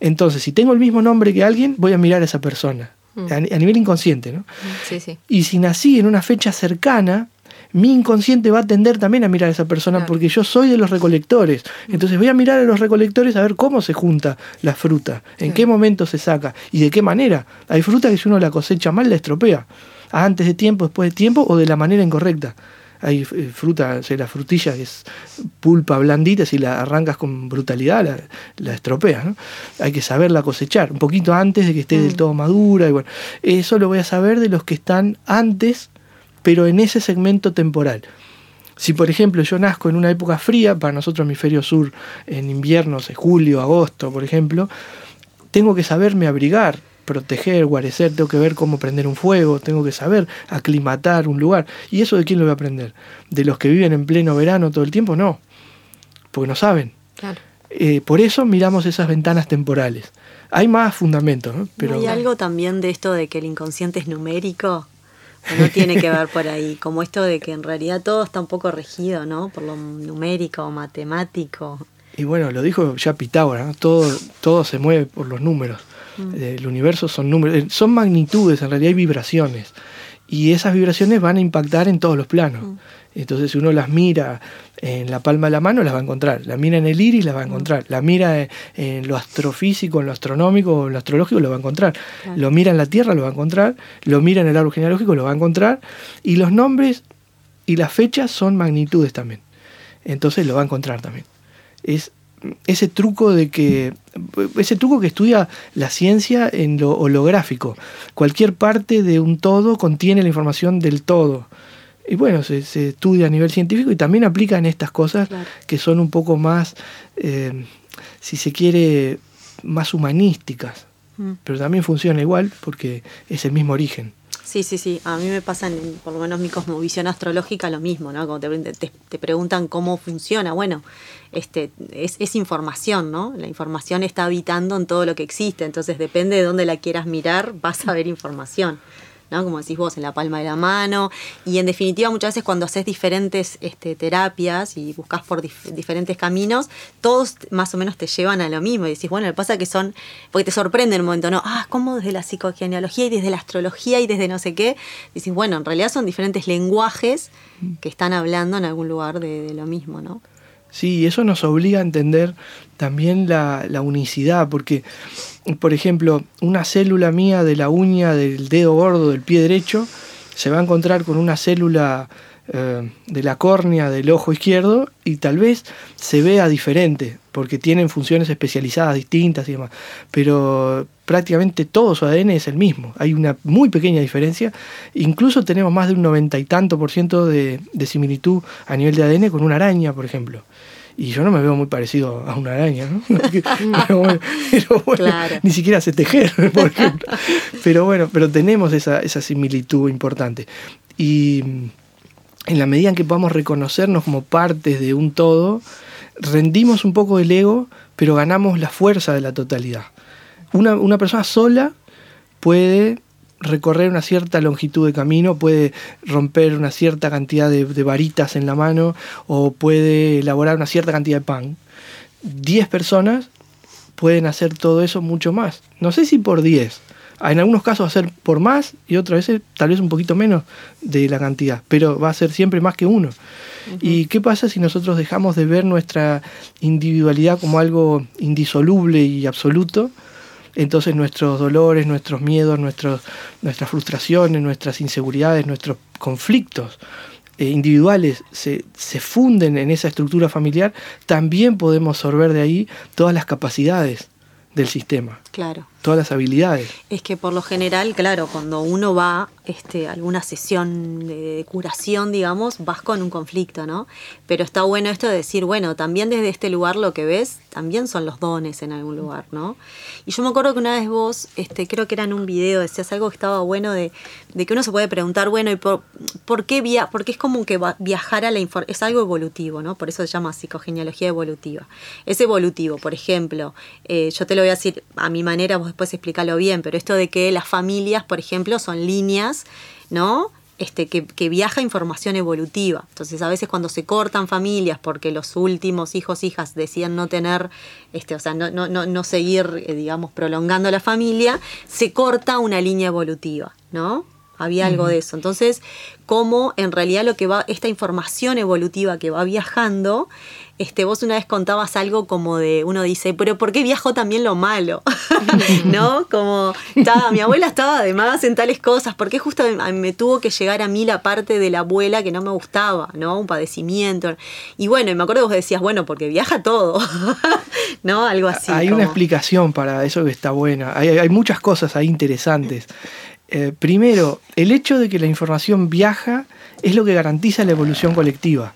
Entonces, si tengo el mismo nombre que alguien, voy a mirar a esa persona. Mm. A, nivel inconsciente, ¿no? Sí, sí. Y si nací en una fecha cercana, mi inconsciente va a tender también a mirar a esa persona Claro. porque yo soy de los recolectores. Entonces voy a mirar a los recolectores a ver cómo se junta la fruta, en Sí. qué momento se saca y de qué manera. Hay fruta que si uno la cosecha mal la estropea, antes de tiempo, después de tiempo o de la manera incorrecta. Hay eh, fruta, o sea, la frutilla que es pulpa blandita, si la arrancas con brutalidad la, la estropeas. ¿no? Hay que saberla cosechar, un poquito antes de que esté del todo madura. Y bueno, eso lo voy a saber de los que están antes, pero en ese segmento temporal. Si por ejemplo yo nazco en una época fría, para nosotros hemisferio sur, en invierno, o sea, julio, agosto, por ejemplo, tengo que saberme abrigar, proteger, guarecer, tengo que ver cómo prender un fuego, tengo que saber aclimatar un lugar. ¿Y eso de quién lo voy a aprender? ¿De los que viven en pleno verano todo el tiempo? No, porque no saben. Claro. Eh, por eso miramos esas ventanas temporales. Hay más fundamentos, ¿no? Pero hay algo también de esto de que el inconsciente es numérico. ¿O no tiene que ver por ahí, como esto de que en realidad todo está un poco regido, ¿no? Por lo numérico, matemático. Y bueno, lo dijo ya Pitágoras, ¿no? todo, todo se mueve por los números. Eh, El universo son números, eh, son magnitudes, en realidad hay vibraciones. Y esas vibraciones van a impactar en todos los planos. Entonces, si uno las mira en la palma de la mano, las va a encontrar. La mira en el iris, las va a encontrar. La mira en, lo astrofísico, en lo astronómico en lo astrológico, lo va a encontrar. Claro. Lo mira en la Tierra, lo va a encontrar. Lo mira en el árbol genealógico, lo va a encontrar. Y los nombres y las fechas son magnitudes también. Entonces lo va a encontrar también. Es ese truco de que ese truco que estudia la ciencia en lo holográfico. Cualquier parte de un todo contiene la información del todo. Y bueno, se, se estudia a nivel científico y también aplica en estas cosas Claro. que son un poco más, eh, si se quiere, más humanísticas. Mm. Pero también funciona igual porque es el mismo origen. Sí, sí, sí. A mí me pasa, en, por lo menos mi cosmovisión astrológica, lo mismo, ¿no? Como te, te- te preguntan cómo funciona. Bueno, este, es, es información, ¿no? La información está habitando en todo lo que existe. Entonces, depende de dónde la quieras mirar, vas a ver información. ¿no? Como decís vos, en la palma de la mano. Y en definitiva, muchas veces cuando haces diferentes este, terapias y buscas por dif- diferentes caminos, todos más o menos te llevan a lo mismo. Y decís, bueno, lo que pasa es que son, porque te sorprende en un momento, ¿no? Ah, ¿cómo desde la psicogenealogía y desde la astrología y desde no sé qué? Dices, bueno, en realidad son diferentes lenguajes que están hablando en algún lugar de lo mismo, ¿no? Sí, eso nos obliga a entender también la, la unicidad, porque, por ejemplo, una célula mía de la uña del dedo gordo del pie derecho se va a encontrar con una célula eh, de la córnea del ojo izquierdo y tal vez se vea diferente, porque tienen funciones especializadas distintas y demás, pero prácticamente todo su ADN es el mismo, hay una muy pequeña diferencia, incluso tenemos más de un noventa y tanto por ciento de, de similitud a nivel de ADN con una araña, por ejemplo. Y yo no me veo muy parecido a una araña, ¿no? pero bueno, pero bueno, Claro. ni siquiera sé tejer, por ejemplo. Pero bueno, pero tenemos esa, esa similitud importante. Y en la medida en que podamos reconocernos como partes de un todo, rendimos un poco el ego, pero ganamos la fuerza de la totalidad. Una, una persona sola puede recorrer una cierta longitud de camino, puede romper una cierta cantidad de, de varitas en la mano o puede elaborar una cierta cantidad de pan. Diez personas pueden hacer todo eso mucho más. No sé si por 10. En algunos casos va a ser por más y otras veces tal vez un poquito menos de la cantidad, pero va a ser siempre más que uno. ¿Y qué pasa si nosotros dejamos de ver nuestra individualidad como algo indisoluble y absoluto? Entonces nuestros dolores, nuestros miedos, nuestros, nuestras frustraciones, nuestras inseguridades, nuestros conflictos eh, individuales se, se funden en esa estructura familiar, también podemos sorber de ahí todas las capacidades del sistema. Claro. Todas las habilidades. Es que por lo general, claro, cuando uno va este, a alguna sesión de curación, digamos, vas con un conflicto, ¿no? Pero está bueno esto de decir, bueno, también desde este lugar lo que ves, también son los dones en algún lugar, ¿no? Y yo me acuerdo que una vez vos, este, creo que era en un video, decías algo que estaba bueno de, que uno se puede preguntar, bueno, ¿y por, por qué via Porque es como que viajar a la información, es algo evolutivo, ¿no? Por eso se llama psicogenealogía evolutiva. Es evolutivo, por ejemplo, eh, yo te lo voy a decir a mi manera, vos después explícalo bien, pero esto de que las familias, por ejemplo, son líneas, ¿no? Este, que, que, viaja información evolutiva. Entonces, a veces cuando se cortan familias porque los últimos hijos, hijas decían no tener, este, o sea, no, no, no, seguir, eh, digamos, prolongando la familia, se corta una línea evolutiva, ¿no? Había algo de eso. Entonces, cómo en realidad lo que va, esta información evolutiva que va viajando, este, vos una vez contabas algo como de, uno dice, pero ¿por qué viajó también lo malo? ¿No? Como, mi abuela estaba además en tales cosas, ¿por qué justo me, tuvo que llegar a mí la parte de la abuela que no me gustaba, ¿no? Un padecimiento. Y bueno, y me acuerdo que vos decías, bueno, porque viaja todo, ¿no? Algo así. Hay una explicación para eso que está buena. Hay, hay muchas cosas ahí interesantes. Eh, primero, el hecho de que la información viaja es lo que garantiza la evolución colectiva.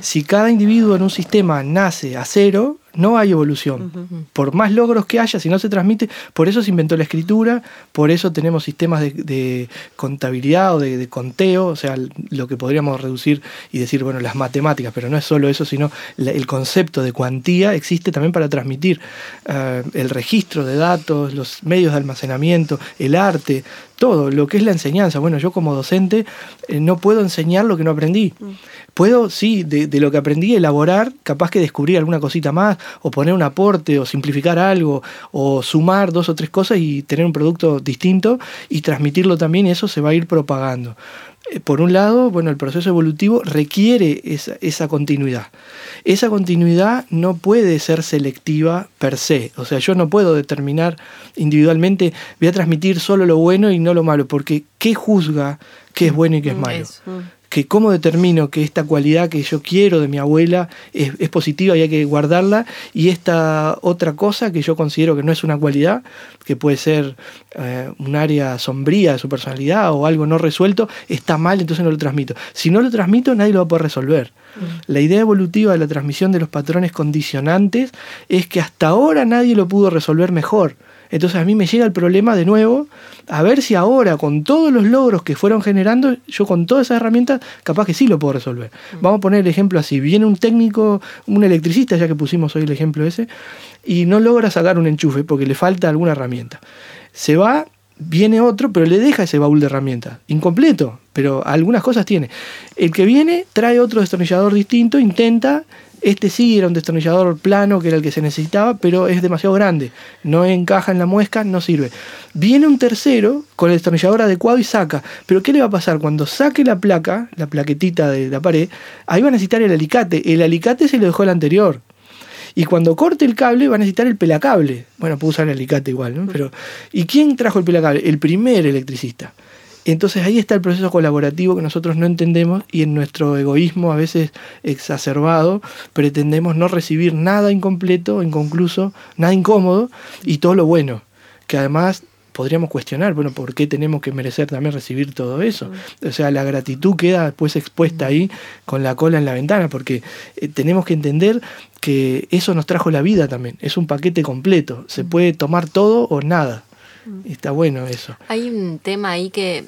Si cada individuo en un sistema nace a cero, no hay evolución. Por más logros que haya, si no se transmite, por eso se inventó la escritura, por eso tenemos sistemas de, contabilidad o de, conteo, o sea, lo que podríamos reducir y decir, bueno, las matemáticas, pero no es solo eso, sino el concepto de cuantía existe también para transmitir eh, el registro de datos, los medios de almacenamiento, el arte, todo, lo que es la enseñanza. Bueno, yo como docente eh, no puedo enseñar lo que no aprendí. Mm. Puedo, sí, de, de, lo que aprendí, elaborar, capaz que descubrir alguna cosita más, o poner un aporte, o simplificar algo, o sumar dos o tres cosas y tener un producto distinto y transmitirlo también, y eso se va a ir propagando. Eh, por un lado, bueno, el proceso evolutivo requiere esa, esa, continuidad. Esa continuidad no puede ser selectiva per se. O sea, yo no puedo determinar individualmente, voy a transmitir solo lo bueno y no lo malo, porque ¿qué juzga qué es bueno y qué es malo? Que cómo determino que esta cualidad que yo quiero de mi abuela es, positiva y hay que guardarla, y esta otra cosa que yo considero que no es una cualidad, que puede ser eh, un área sombría de su personalidad o algo no resuelto, está mal, entonces no lo transmito. Si no lo transmito, nadie lo va a poder resolver. Mm. La idea evolutiva de la transmisión de los patrones condicionantes es que hasta ahora nadie lo pudo resolver mejor. Entonces a mí me llega el problema de nuevo, a ver si ahora con todos los logros que fueron generando, yo con todas esas herramientas, capaz que sí lo puedo resolver. Mm. Vamos a poner el ejemplo así, viene un técnico, un electricista, ya que pusimos hoy el ejemplo ese, y no logra sacar un enchufe porque le falta alguna herramienta. Se va, viene otro, pero le deja ese baúl de herramientas, incompleto, pero algunas cosas tiene. El que viene trae otro destornillador distinto, intenta este sí era un destornillador plano, que era el que se necesitaba, pero es demasiado grande. No encaja en la muesca, no sirve. Viene un tercero con el destornillador adecuado y saca. Pero ¿qué le va a pasar? Cuando saque la placa, la plaquetita de la pared, ahí va a necesitar el alicate. El alicate se lo dejó el anterior. Y cuando corte el cable va a necesitar el pelacable. Bueno, puedo usar el alicate igual, ¿no? Pero, ¿Y quién trajo el pelacable? El primer electricista. Entonces ahí está el proceso colaborativo que nosotros no entendemos y en nuestro egoísmo a veces exacerbado pretendemos no recibir nada incompleto, inconcluso, nada incómodo y todo lo bueno, que además podríamos cuestionar, bueno, ¿por qué tenemos que merecer también recibir todo eso? O sea, la gratitud queda después expuesta ahí con la cola en la ventana, porque eh, tenemos que entender que eso nos trajo la vida también, es un paquete completo, se puede tomar todo o nada. Está bueno eso. Hay un tema ahí que,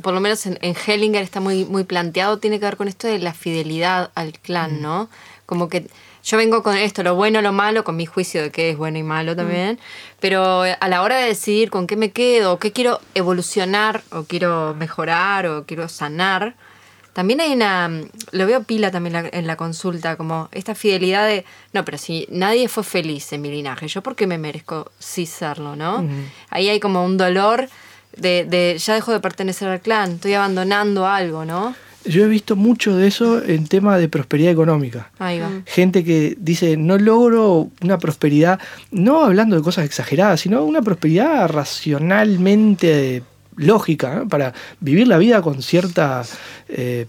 por lo menos en, Hellinger está muy, muy planteado, tiene que ver con esto de la fidelidad al clan, mm. ¿no? Como que yo vengo con esto, lo bueno, lo malo, con mi juicio de qué es bueno y malo también, mm. pero a la hora de decidir con qué me quedo, qué quiero evolucionar, o quiero mejorar, o quiero sanar, también hay una, lo veo pila también en la consulta, como esta fidelidad de, no, pero si nadie fue feliz en mi linaje, ¿yo por qué me merezco sí serlo, no? Ahí hay como un dolor de, de, ya dejo de pertenecer al clan, estoy abandonando algo, ¿no? Yo he visto mucho de eso en tema de prosperidad económica. Ahí va. Gente que dice, no logro una prosperidad, no hablando de cosas exageradas, sino una prosperidad racionalmente lógica, para vivir la vida con cierta, eh,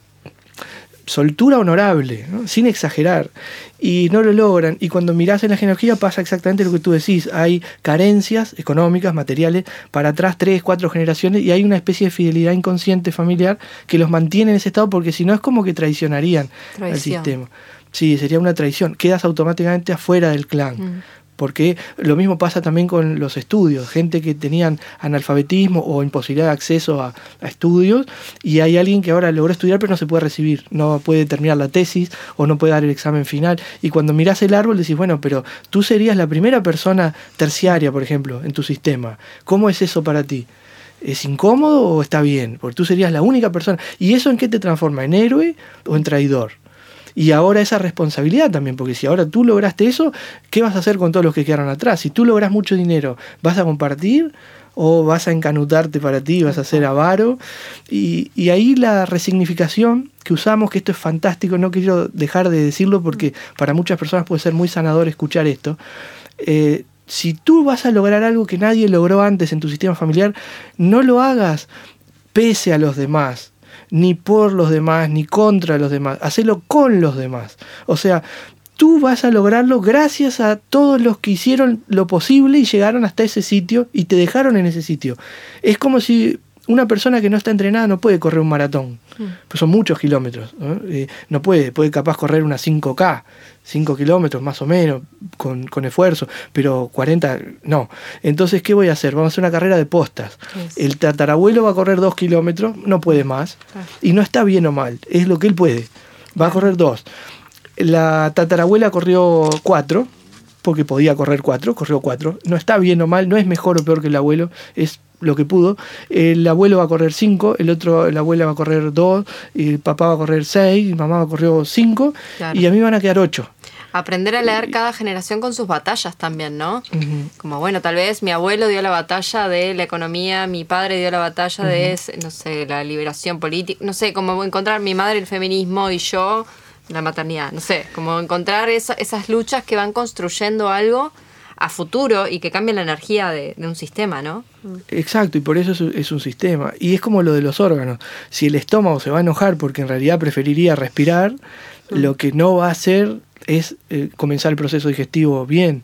soltura honorable, sin exagerar, y no lo logran. Y cuando mirás en la genealogía pasa exactamente lo que tú decís, hay carencias económicas, materiales, para atrás tres, cuatro generaciones, y hay una especie de fidelidad inconsciente familiar que los mantiene en ese estado, porque si no es como que traicionarían al sistema. Sí, sería una traición. Quedas automáticamente afuera del clan. Mm porque lo mismo pasa también con los estudios, gente que tenían analfabetismo o imposibilidad de acceso a, estudios y hay alguien que ahora logró estudiar pero no se puede recibir, no puede terminar la tesis o no puede dar el examen final y cuando miras el árbol decís, bueno, pero tú serías la primera persona terciaria, por ejemplo, en tu sistema, ¿cómo es eso para ti? ¿Es incómodo o está bien? Porque tú serías la única persona. ¿Y eso en qué te transforma? ¿En héroe o en traidor? Y ahora esa responsabilidad también, porque si ahora tú lograste eso, ¿qué vas a hacer con todos los que quedaron atrás? Si tú logras mucho dinero, ¿vas a compartir? o vas a encanutarte para ti, vas a ser avaro. Y, ahí la resignificación que usamos, que esto es fantástico, no quiero dejar de decirlo porque para muchas personas puede ser muy sanador escuchar esto. Eh, si tú vas a lograr algo que nadie logró antes en tu sistema familiar, no lo hagas pese a los demás ni por los demás, ni contra los demás, hacelo con los demás. O sea, tú vas a lograrlo gracias a todos los que hicieron lo posible y llegaron hasta ese sitio y te dejaron en ese sitio. Es como si una persona que no está entrenada no puede correr un maratón, mm. pues son muchos kilómetros, eh, ¿no? puede, puede capaz correr una 5K, 5 kilómetros más o menos, con, esfuerzo, pero 40 no. Entonces, ¿qué voy a hacer? Vamos a hacer una carrera de postas. El tatarabuelo va a correr 2 kilómetros, no puede más, y no está bien o mal, es lo que él puede, va a correr 2. La tatarabuela corrió 4, porque podía correr 4, corrió 4, no está bien o mal, no es mejor o peor que el abuelo, es lo que pudo. El abuelo va a correr 5, el otro, la abuela va a correr 2, y el papá va a correr 6, y mamá va a correr 5, y a mí van a quedar 8. Aprender a leer cada generación con sus batallas también, ¿no? Como bueno, tal vez mi abuelo dio la batalla de la economía, mi padre dio la batalla de, no sé, la liberación política, no sé, como encontrar mi madre el feminismo y yo la maternidad, no sé, como encontrar esas luchas que van construyendo algo a futuro y que cambien la energía de, un sistema, ¿no? Exacto, y por eso es, un sistema. Y es como lo de los órganos. Si el estómago se va a enojar porque en realidad preferiría respirar, lo que no va a hacer es eh, comenzar el proceso digestivo bien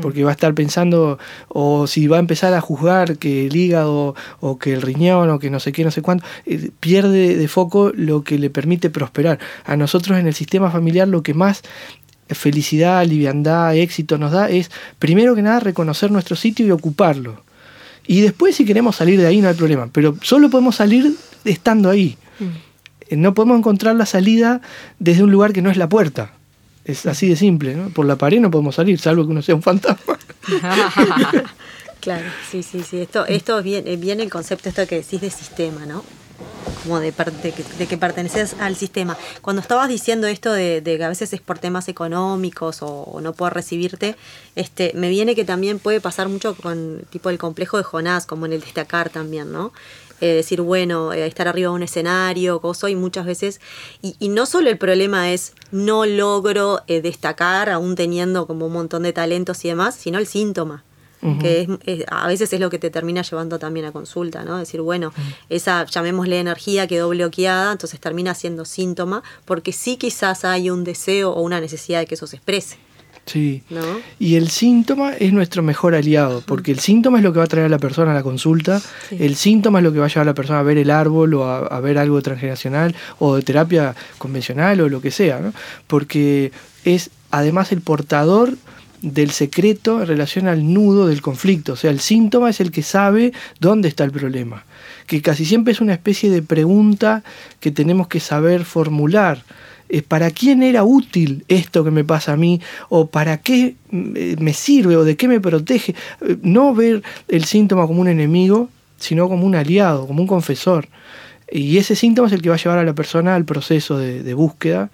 porque va a estar pensando o si va a empezar a juzgar que el hígado o que el riñón o que no sé qué, no sé cuánto, eh, pierde de foco lo que le permite prosperar. A nosotros en el sistema familiar lo que más felicidad, liviandad, éxito nos da es, primero que nada, reconocer nuestro sitio y ocuparlo. Y después si queremos salir de ahí no hay problema, pero solo podemos salir estando ahí. Mm. Eh, no podemos encontrar la salida desde un lugar que no es la puerta. Es así de simple, ¿no? Por la pared no podemos salir, salvo que uno sea un fantasma. claro, sí, sí, sí. Esto, esto viene, viene el concepto esto que decís de sistema, ¿no? Como de, de, que perteneces al sistema. Cuando estabas diciendo esto de, que a veces es por temas económicos o, no puedo recibirte, este, me viene que también puede pasar mucho con tipo el complejo de Jonás, como en el destacar también, ¿no? Eh, decir, bueno, eh, estar arriba de un escenario, cosa, y muchas veces, y, no solo el problema es no logro eh, destacar aún teniendo como un montón de talentos y demás, sino el síntoma que es, a veces es lo que te termina llevando también a consulta, ¿no? Decir, bueno, esa, llamémosle energía, quedó bloqueada, entonces termina siendo síntoma, porque sí quizás hay un deseo o una necesidad de que eso se exprese. Sí. Y el síntoma es nuestro mejor aliado, porque el síntoma es lo que va a traer a la persona a la consulta, el síntoma es lo que va a llevar a la persona a ver el árbol o a, ver algo transgeneracional o de terapia convencional o lo que sea, ¿no? porque es además el portador del secreto en relación al nudo del conflicto. O sea, el síntoma es el que sabe dónde está el problema. Que casi siempre es una especie de pregunta que tenemos que saber formular. ¿Para quién era útil esto que me pasa a mí? ¿O para qué me sirve? ¿O de qué me protege? No ver el síntoma como un enemigo, sino como un aliado, como un confesor. Y ese síntoma es el que va a llevar a la persona al proceso de, de búsqueda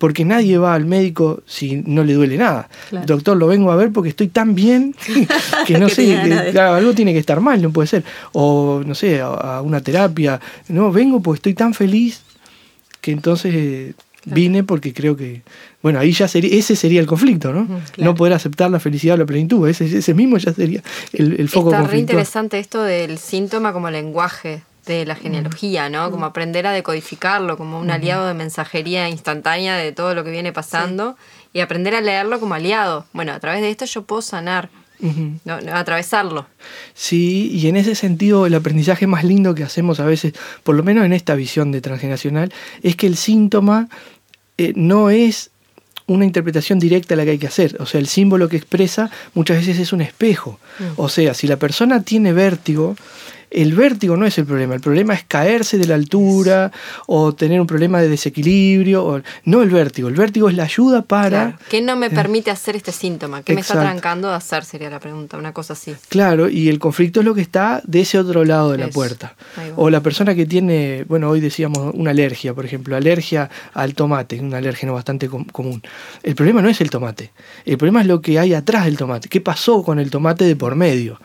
porque nadie va al médico si no le duele nada. Doctor, lo vengo a ver porque estoy tan bien que no sé, algo tiene que estar mal, no puede ser. O no sé, a, una terapia. No, vengo porque estoy tan feliz que entonces vine porque creo que, bueno, ahí ya sería, ese sería el conflicto, ¿no? No poder aceptar la felicidad o la plenitud, ese, ese mismo ya sería el, el foco Está re interesante esto del síntoma como lenguaje de la genealogía, ¿no? Como aprender a decodificarlo como un aliado de mensajería instantánea de todo lo que viene pasando y aprender a leerlo como aliado. Bueno, a través de esto yo puedo sanar, no, atravesarlo. Sí, y en ese sentido el aprendizaje más lindo que hacemos a veces, por lo menos en esta visión de transgeneracional, es que el síntoma eh, no es una interpretación directa la que hay que hacer. O sea, el símbolo que expresa muchas veces es un espejo. Mm. O sea, si la persona tiene vértigo, el vértigo no es el problema, el problema es caerse de la altura o tener un problema de desequilibrio, o, no el vértigo, el vértigo es la ayuda para... ¿Qué no me eh, permite hacer este síntoma? ¿Qué me está trancando de hacer? Sería la pregunta, una cosa así. Claro, y el conflicto es lo que está de ese otro lado de la puerta. O la persona que tiene, bueno, hoy decíamos una alergia, por ejemplo, alergia al tomate, un alérgeno bastante común. El problema no es el tomate, el problema es lo que hay atrás del tomate, qué pasó con el tomate de por medio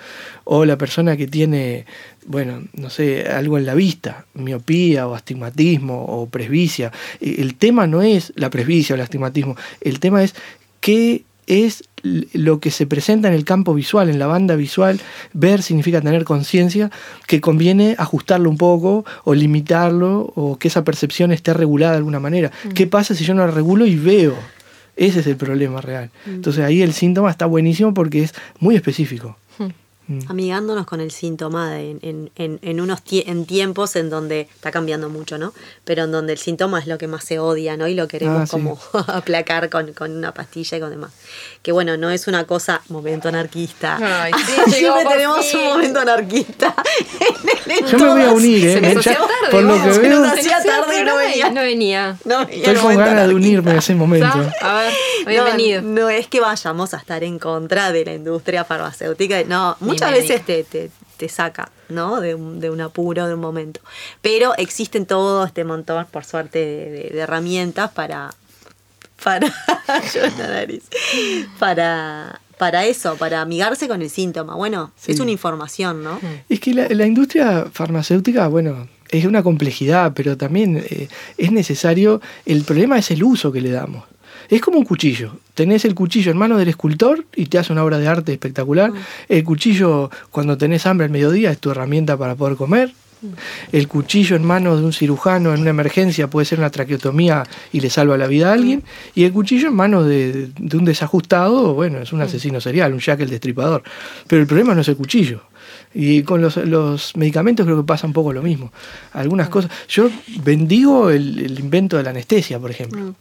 o la persona que tiene, bueno, no sé, algo en la vista, miopía o astigmatismo o presbicia. E, el tema no es la presbicia o el astigmatismo, el tema es qué es lo que se presenta en el campo visual, en la banda visual. Ver significa tener conciencia que conviene ajustarlo un poco o limitarlo o que esa percepción esté regulada de alguna manera. Mm. ¿Qué pasa si yo no la regulo y veo? Ese es el problema real. Mm. Entonces ahí el síntoma está buenísimo porque es muy específico. Mm. Amigándonos con el síntoma en, en, unos en tiempos en donde está cambiando mucho, ¿no? Pero en donde el síntoma es lo que más se odia, ¿no? Y lo queremos ah, como aplacar con, una pastilla y con demás. Que bueno, no es una cosa momento anarquista. Ay, Siempre tenemos un momento anarquista. Yo me voy a unir, ¿eh? por lo que veo. Se hacía tarde y no venía. No venía. No venía Estoy con ganas de unirme en ese momento. A ver, bienvenido. No, es que vayamos a estar en contra de la industria farmacéutica. No, muchas veces te, te, saca, ¿no? De un, de un, apuro, de un momento. Pero existen todo este montón, por suerte, de, herramientas para. Para. para. Para eso, para amigarse con el síntoma. Bueno, es una información, ¿no? Es que la, industria farmacéutica, bueno, es una complejidad, pero también eh, es necesario. El problema es el uso que le damos. Es como un cuchillo. Tenés el cuchillo en manos del escultor y te hace una obra de arte espectacular. Mm. El cuchillo, cuando tenés hambre al mediodía, es tu herramienta para poder comer. Mm. El cuchillo en manos de un cirujano en una emergencia puede ser una traqueotomía y le salva la vida a alguien. Y el cuchillo en manos de, un desajustado, bueno, es un mm. asesino serial, un Jack el destripador. Pero el problema no es el cuchillo. Y con los, medicamentos creo que pasa un poco lo mismo. Algunas cosas. Yo bendigo el, el invento de la anestesia, por ejemplo.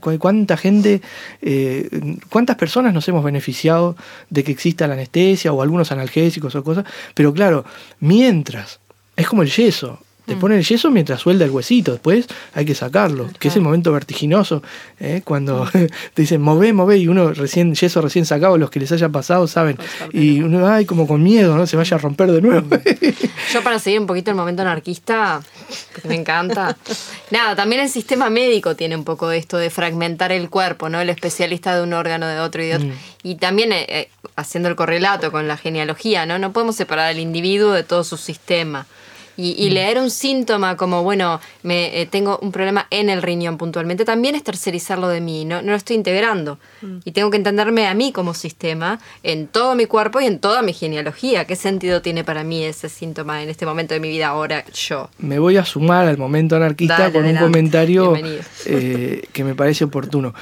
¿Cuánta gente, eh, cuántas personas nos hemos beneficiado de que exista la anestesia o algunos analgésicos o cosas? Pero claro, mientras, es como el yeso, te mm. ponen el yeso mientras suelda el huesito, después hay que sacarlo, que es el momento vertiginoso, ¿eh? cuando mm. te dicen move, move, y uno recién, yeso recién sacado, los que les haya pasado saben, y uno, ay, como con miedo, ¿no? Se vaya a romper de nuevo. Yo para seguir un poquito el momento anarquista, que me encanta, nada, también el sistema médico tiene un poco de esto de fragmentar el cuerpo, ¿no? El especialista de un órgano de otro y de otro. Mm. Y también eh, eh, haciendo el correlato con la genealogía, ¿no? No podemos separar al individuo de todo su sistema. Y, mm. leer un síntoma como, bueno, me, eh, tengo un problema en el riñón puntualmente, también es tercerizarlo de mí, no, no lo estoy integrando. Mm. Y tengo que entenderme a mí como sistema en todo mi cuerpo y en toda mi genealogía. ¿Qué sentido tiene para mí ese síntoma en este momento de mi vida ahora yo? Me voy a sumar al momento anarquista con un comentario eh, que me parece oportuno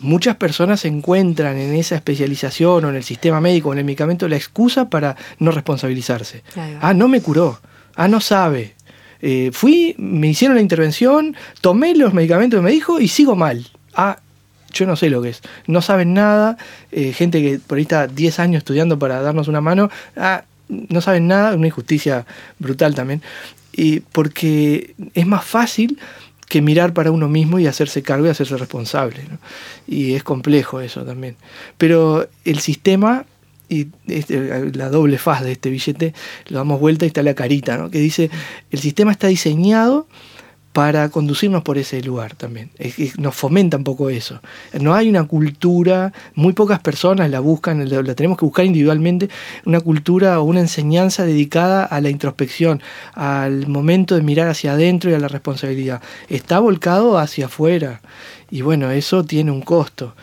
muchas personas encuentran en esa especialización o en el sistema médico o en el medicamento la excusa para no responsabilizarse. Ah, no me curó. Ah, no sabe. Eh, fui, me hicieron la intervención, tomé los medicamentos que me dijo y sigo mal. Ah, yo no sé lo que es. No saben nada. Eh, gente que por ahí está 10 años estudiando para darnos una mano. Ah, no saben nada. Una injusticia brutal también. Y porque es más fácil que mirar para uno mismo y hacerse cargo y hacerse responsable. Y es complejo eso también. Pero el sistema y este, la doble faz de este billete, lo damos vuelta y está la carita, ¿no? que dice, el sistema está diseñado para conducirnos por ese lugar también. nos fomenta un poco eso. No hay una cultura, muy pocas personas la buscan, la, tenemos que buscar individualmente, una cultura o una enseñanza dedicada a la introspección, al momento de mirar hacia adentro y a la responsabilidad. Está volcado hacia afuera. Y bueno, eso tiene un costo.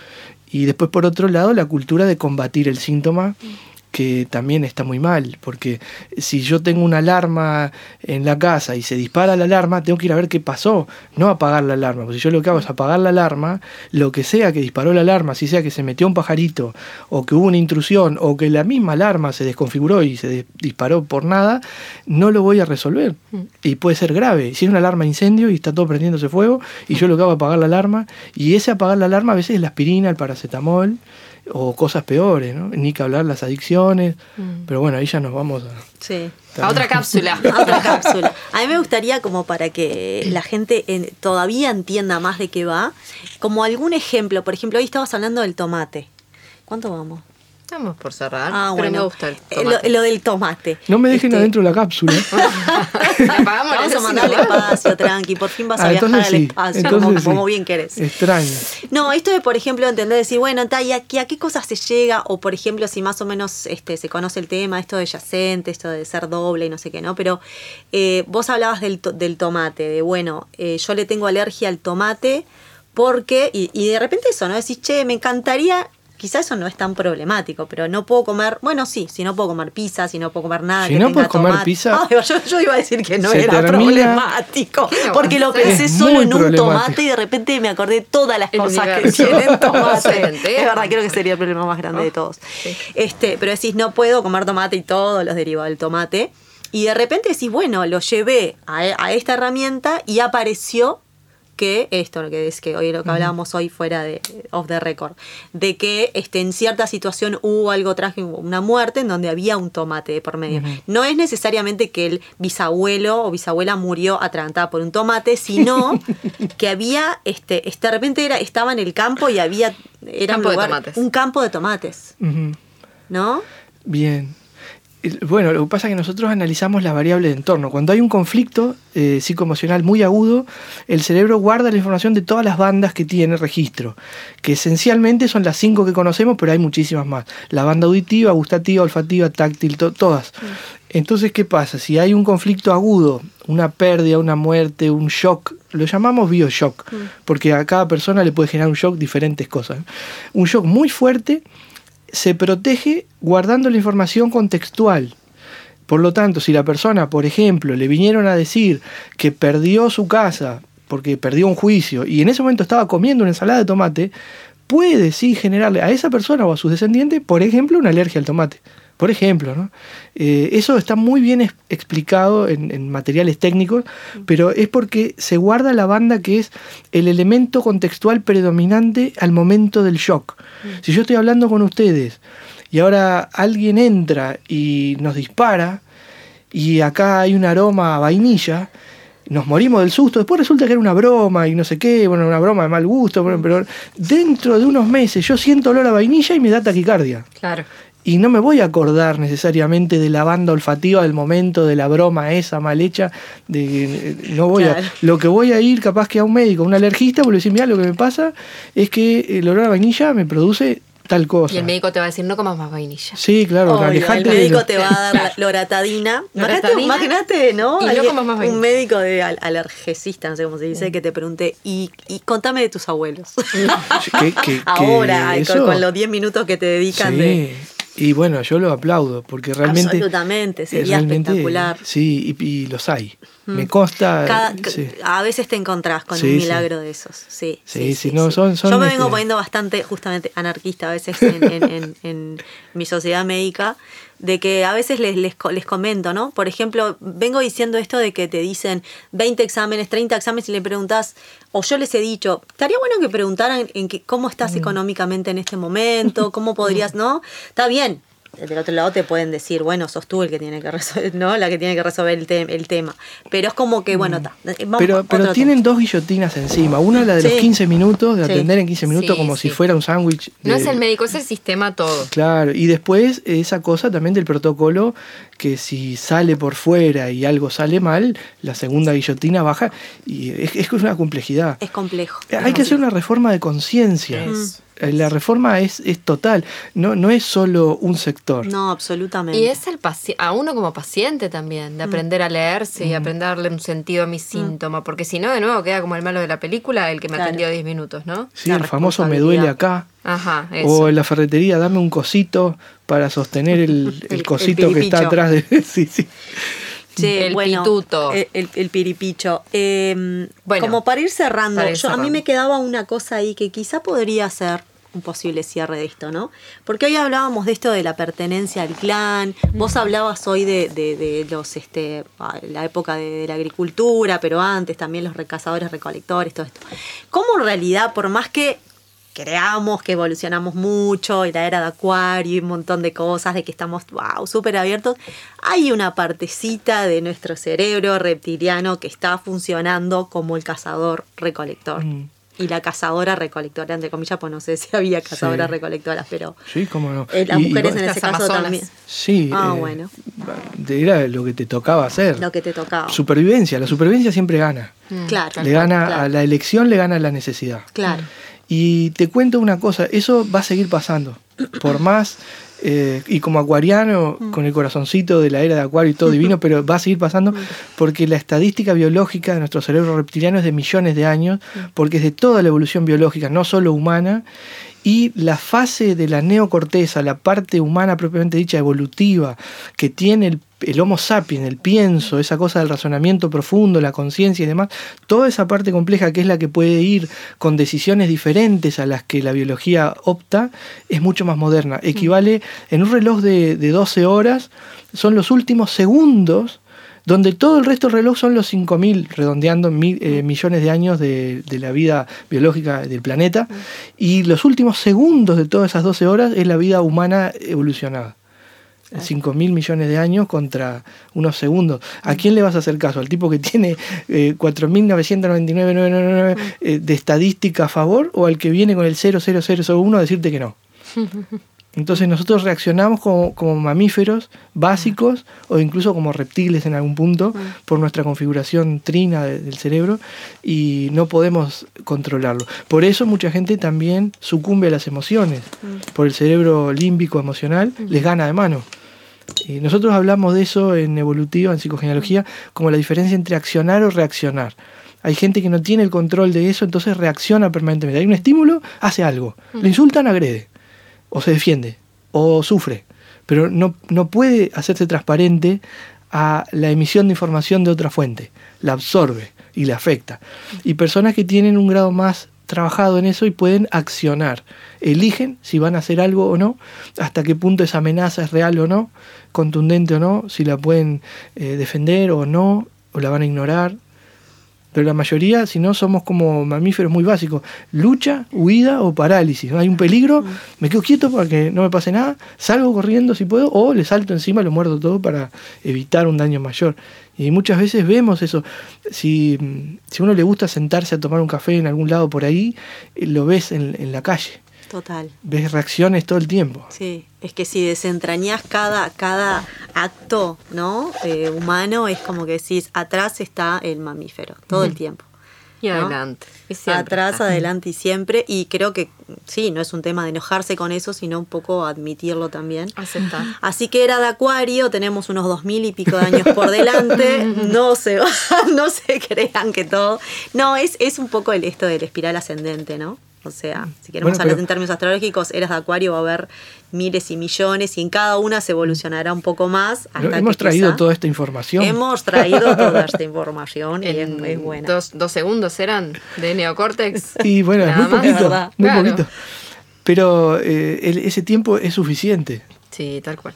Y después, por otro lado, la cultura de combatir el síntoma, que también está muy mal, porque si yo tengo una alarma en la casa y se dispara la alarma, tengo que ir a ver qué pasó, no apagar la alarma, porque si yo lo que hago es apagar la alarma, lo que sea que disparó la alarma, si sea que se metió un pajarito, o que hubo una intrusión, o que la misma alarma se desconfiguró y se disparó por nada, no lo voy a resolver. Mm. Y puede ser grave. Si es una alarma de incendio y está todo prendiéndose fuego, y yo lo que hago es apagar la alarma, y ese apagar la alarma a veces es la aspirina, el paracetamol, o cosas peores, ¿no? Ni que hablar las adicciones, mm. pero bueno, ahí ya nos vamos a... Sí. A otra cápsula. a otra cápsula. A mí me gustaría como para que la gente todavía entienda más de qué va, como algún ejemplo, por ejemplo, hoy estabas hablando del tomate. ¿Cuánto vamos? Estamos por cerrar. Ah, pero me gusta el eh, tomate. Lo, del tomate. No me dejen este adentro de la cápsula. Vamos a mandar el espacio, tranqui. Por fin vas a ah, viajar al espacio, como, bien querés. Extraño. No, esto de, por ejemplo, entender, decir, bueno, ¿y a, qué cosas se llega? O, por ejemplo, si más o menos este, se conoce el tema, esto de yacente, esto de ser doble y no sé qué, ¿no? Pero eh, vos hablabas del, del tomate, de, bueno, eh, yo le tengo alergia al tomate porque, y, y, de repente eso, ¿no? Decís, che, me encantaría quizás eso no es tan problemático, pero no puedo comer, bueno, sí, si no puedo comer pizza, si no puedo comer nada. Si no puedes comer pizza. yo, iba a decir que no era problemático, porque lo pensé solo en un tomate y de repente me acordé todas las cosas que tienen tomate. es verdad, creo que sería el problema más grande de todos. Este, pero decís, no puedo comer tomate y todos los derivados del tomate. Y de repente decís, bueno, lo llevé a, a esta herramienta y apareció que esto, lo que es que hoy lo que hablábamos hoy fuera de off the record, de que este, en cierta situación hubo algo trágico, una muerte en donde había un tomate por medio. No es necesariamente que el bisabuelo o bisabuela murió atragantada por un tomate, sino que había, este, este, de repente era, estaba en el campo y había era un, un campo de tomates. ¿No? Bien. Bueno, lo que pasa es que nosotros analizamos la variable de entorno. Cuando hay un conflicto eh, psicoemocional muy agudo, el cerebro guarda la información de todas las bandas que tiene registro, que esencialmente son las cinco que conocemos, pero hay muchísimas más. La banda auditiva, gustativa, olfativa, táctil, todas. Entonces, ¿qué pasa? Si hay un conflicto agudo, una pérdida, una muerte, un shock, lo llamamos bioshock, porque a cada persona le puede generar un shock diferentes cosas. Un shock muy fuerte se protege guardando la información contextual. Por lo tanto, si la persona, por ejemplo, le vinieron a decir que perdió su casa porque perdió un juicio y en ese momento estaba comiendo una ensalada de tomate, puede sí generarle a esa persona o a sus descendientes, por ejemplo, una alergia al tomate. Por ejemplo, ¿no? Eh, eso está muy bien explicado en, materiales técnicos, pero es porque se guarda la banda que es el elemento contextual predominante al momento del shock. Mm. Si yo estoy hablando con ustedes y ahora alguien entra y nos dispara y acá hay un aroma a vainilla, nos morimos del susto, después resulta que era una broma y no sé qué, bueno, una broma de mal gusto, pero dentro de unos meses yo siento olor a vainilla y me da taquicardia. Claro y no me voy a acordar necesariamente de la banda olfativa del momento, de la broma esa mal hecha, de no voy a, lo que voy a ir capaz que a un médico, a un alergista, porque decir, mira, lo que me pasa es que el olor a vainilla me produce tal cosa. Y el médico te va a decir, no comas más vainilla. Sí, claro, El médico te va a dar la loratadina. Imagínate, ¿no? Y no comas más Un médico de alergesista, no sé cómo se dice, que te pregunte, y, y contame de tus abuelos. Ahora, con, los 10 minutos que te dedican de y bueno, yo lo aplaudo, porque realmente... Absolutamente, sería espectacular. Sí, y, los hay. Mm. Me consta... A veces te encontrás con un milagro de esos. Sí, sí, sí. no, son, Yo me vengo poniendo bastante, justamente, anarquista a veces en, en mi sociedad médica de que a veces les, les, les, comento, ¿no? Por ejemplo, vengo diciendo esto de que te dicen 20 exámenes, 30 exámenes y le preguntas, o yo les he dicho, estaría bueno que preguntaran en que, cómo estás mm. económicamente en este momento, cómo podrías, ¿no? Está bien, del otro lado te pueden decir, bueno, sos tú el que tiene que resolver, ¿no? La que tiene que resolver el, el tema. Pero es como que, bueno, está. Eh, pero pero tienen dos guillotinas encima. Una la de los 15 minutos, de atender en 15 minutos como si fuera un sándwich. No es el médico, es el sistema todo. Claro, y después esa cosa también del protocolo, que si sale por fuera y algo sale mal, la segunda guillotina baja. Y es, es una complejidad. Es complejo. Hay que hacer una reforma de conciencia. Eh, la reforma es, es total, no, no es solo un sector. No, absolutamente. Y es el a uno como paciente también, de mm. aprender a leerse y mm. aprender a darle un sentido a mi mm. síntoma, porque si no, de nuevo queda como el malo de la película, el que me atendió 10 minutos, ¿no? Sí, el famoso me duele acá. Ajá, eso. O en la ferretería, dame un cosito para sostener el, el El- el cosito que está atrás de. sí, sí. El pituto. El, el- el piripicho. Eh, Bueno, como para ir cerrando, para ir yo- a mí me quedaba una cosa ahí que quizá podría ser un posible cierre de esto, ¿no? Porque hoy hablábamos de esto de la pertenencia al clan, vos hablabas hoy de, de- de los, este, ah, la época de, de la agricultura, pero antes también los recazadores, recolectores, todo esto. ¿Cómo en realidad, por más que creamos que evolucionamos mucho y la era de acuario y un montón de cosas, de que estamos, wow, súper abiertos, hay una partecita de nuestro cerebro reptiliano que está funcionando como el cazador recolector. Mm. Y la cazadora recolectora, entre comillas, pues no sé si había cazadoras Sí. recolectoras, pero Sí, cómo no. eh, las Y- mujeres en ese caso amazonas. también. Sí. Ah, eh, bueno. Era lo que te tocaba hacer. Lo que te tocaba. Supervivencia. La supervivencia siempre gana. claro. Le gana claro, a la elección, le gana a la necesidad. Claro. Y te cuento una cosa, eso va a seguir pasando. Por más, eh, y como acuariano, Mm. con el corazoncito de la era de acuario y todo divino, pero va a seguir pasando porque la estadística biológica de nuestro cerebro reptiliano es de millones de años, Mm. porque es de toda la evolución biológica, no solo humana, y la fase de la neocorteza, la parte humana propiamente dicha, evolutiva, que tiene el, Homo sapiens, el pienso, esa cosa del razonamiento profundo, la conciencia y demás, toda esa parte compleja que es la que puede ir con decisiones diferentes a las que la biología opta, es mucho más moderna. Equivale en un reloj de, de 12 horas, son los últimos segundos donde todo el resto del reloj son los 5.000, redondeando mil- eh, millones de años de, de la vida biológica del planeta, y los últimos segundos de todas esas 12 horas es la vida humana evolucionada. 5 mil millones de años contra unos segundos. ¿A quién le vas a hacer caso? ¿Al tipo que tiene eh, 4.999 eh, de estadística a favor o al que viene con el 00001 a decirte que no? Entonces nosotros reaccionamos como, como mamíferos básicos o incluso como reptiles en algún punto por nuestra configuración trina de- del cerebro y no podemos controlarlo. Por eso mucha gente también sucumbe a las emociones, por el cerebro límbico emocional, les gana de mano. Y nosotros hablamos de eso en evolutiva, en psicogenealogía, como la diferencia entre accionar o reaccionar. Hay gente que no tiene el control de eso, entonces reacciona permanentemente. Hay un estímulo, hace algo. Le insultan, agrede. O se defiende. O sufre. Pero no, no puede hacerse transparente a la emisión de información de otra fuente. La absorbe y le afecta. Y personas que tienen un grado más trabajado en eso y pueden accionar. Eligen si van a hacer algo o no, hasta qué punto esa amenaza es real o no, contundente o no, si la pueden eh, defender o no, o la van a ignorar. Pero la mayoría, si no, somos como mamíferos muy básicos. Lucha, huida o parálisis. ¿no? Hay un peligro, me quedo quieto para que no me pase nada, salgo corriendo si puedo, o le salto encima, lo muerdo todo para evitar un daño mayor. Y muchas veces vemos eso. Si, mm, si uno le gusta sentarse a tomar un café en algún lado por ahí, eh, lo ves en, en la calle. Total. Ves reacciones todo el tiempo. Sí, es que si desentrañas cada, cada acto ¿no? Eh, humano, es como que decís, atrás está el mamífero, todo el tiempo. Y ¿no? adelante. Y siempre Atrás, está. adelante y siempre. Y creo que sí, no es un tema de enojarse con eso, sino un poco admitirlo también. Aceptar. Así que era de Acuario, tenemos unos dos mil y pico de años por delante. No se va, no se crean que todo. No, es, es un poco el, esto del espiral ascendente, ¿no? O sea, si queremos Bueno, hablar pero- en términos astrológicos, eras de Acuario, va a haber miles y millones, y en cada una se evolucionará un poco más. Hasta hemos que traído quizá- toda esta información. Hemos traído toda esta información y es, En es buena. Dos, dos segundos eran de neocórtex. Y bueno, es Nada muy más. poquito, ¿verdad? muy Claro. poquito. Pero eh, el- ese tiempo es suficiente. Sí, tal cual.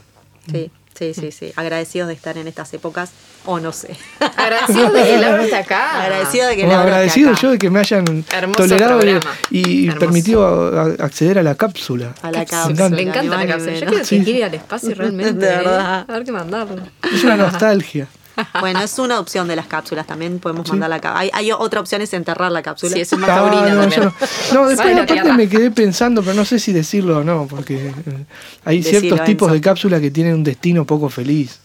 Sí, sí, sí, sí. Agradecidos de estar en estas épocas, o no sé. Agradecido de que Laura está acá. Agradecido de que Bueno, Laura esté agradecido acá. yo de que me hayan Hermoso tolerado y, programa. y Hermoso. permitido a- a- acceder a la cápsula. A la Me cápsula. encanta. Me encanta la cápsula. Yo quiero ir al espacio realmente. De ¿eh? verdad. A ver qué mandarlo. Es una nostalgia. Bueno, es una opción de las cápsulas. También podemos mandar la cápsula. Hay, hay otra opción, es enterrar la cápsula. Sí, eso es más Ah, taurina no, también. no. No, después Bueno, aparte tierra. me quedé pensando, pero no sé si decirlo o no, porque eh, hay Decilo, ciertos tipos Enzo. de cápsulas que tienen un destino poco feliz.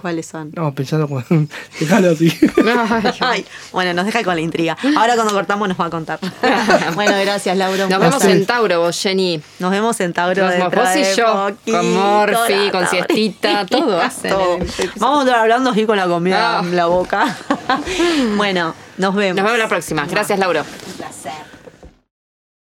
¿Cuáles son? No, pensando como... Dejalo así. Ay, bueno, nos deja con la intriga. Ahora cuando cortamos nos va a contar. bueno, gracias, Laura. Nos vemos en Tauro, vos, Jenny. Nos vemos en Tauro Nos vos y yo, poquito, con Morphy, con siestita, todo hacen. Todo. Vamos a estar hablando así con la comida Ah. en la boca. bueno, nos vemos. Nos vemos la próxima. Gracias, Laura. Un placer.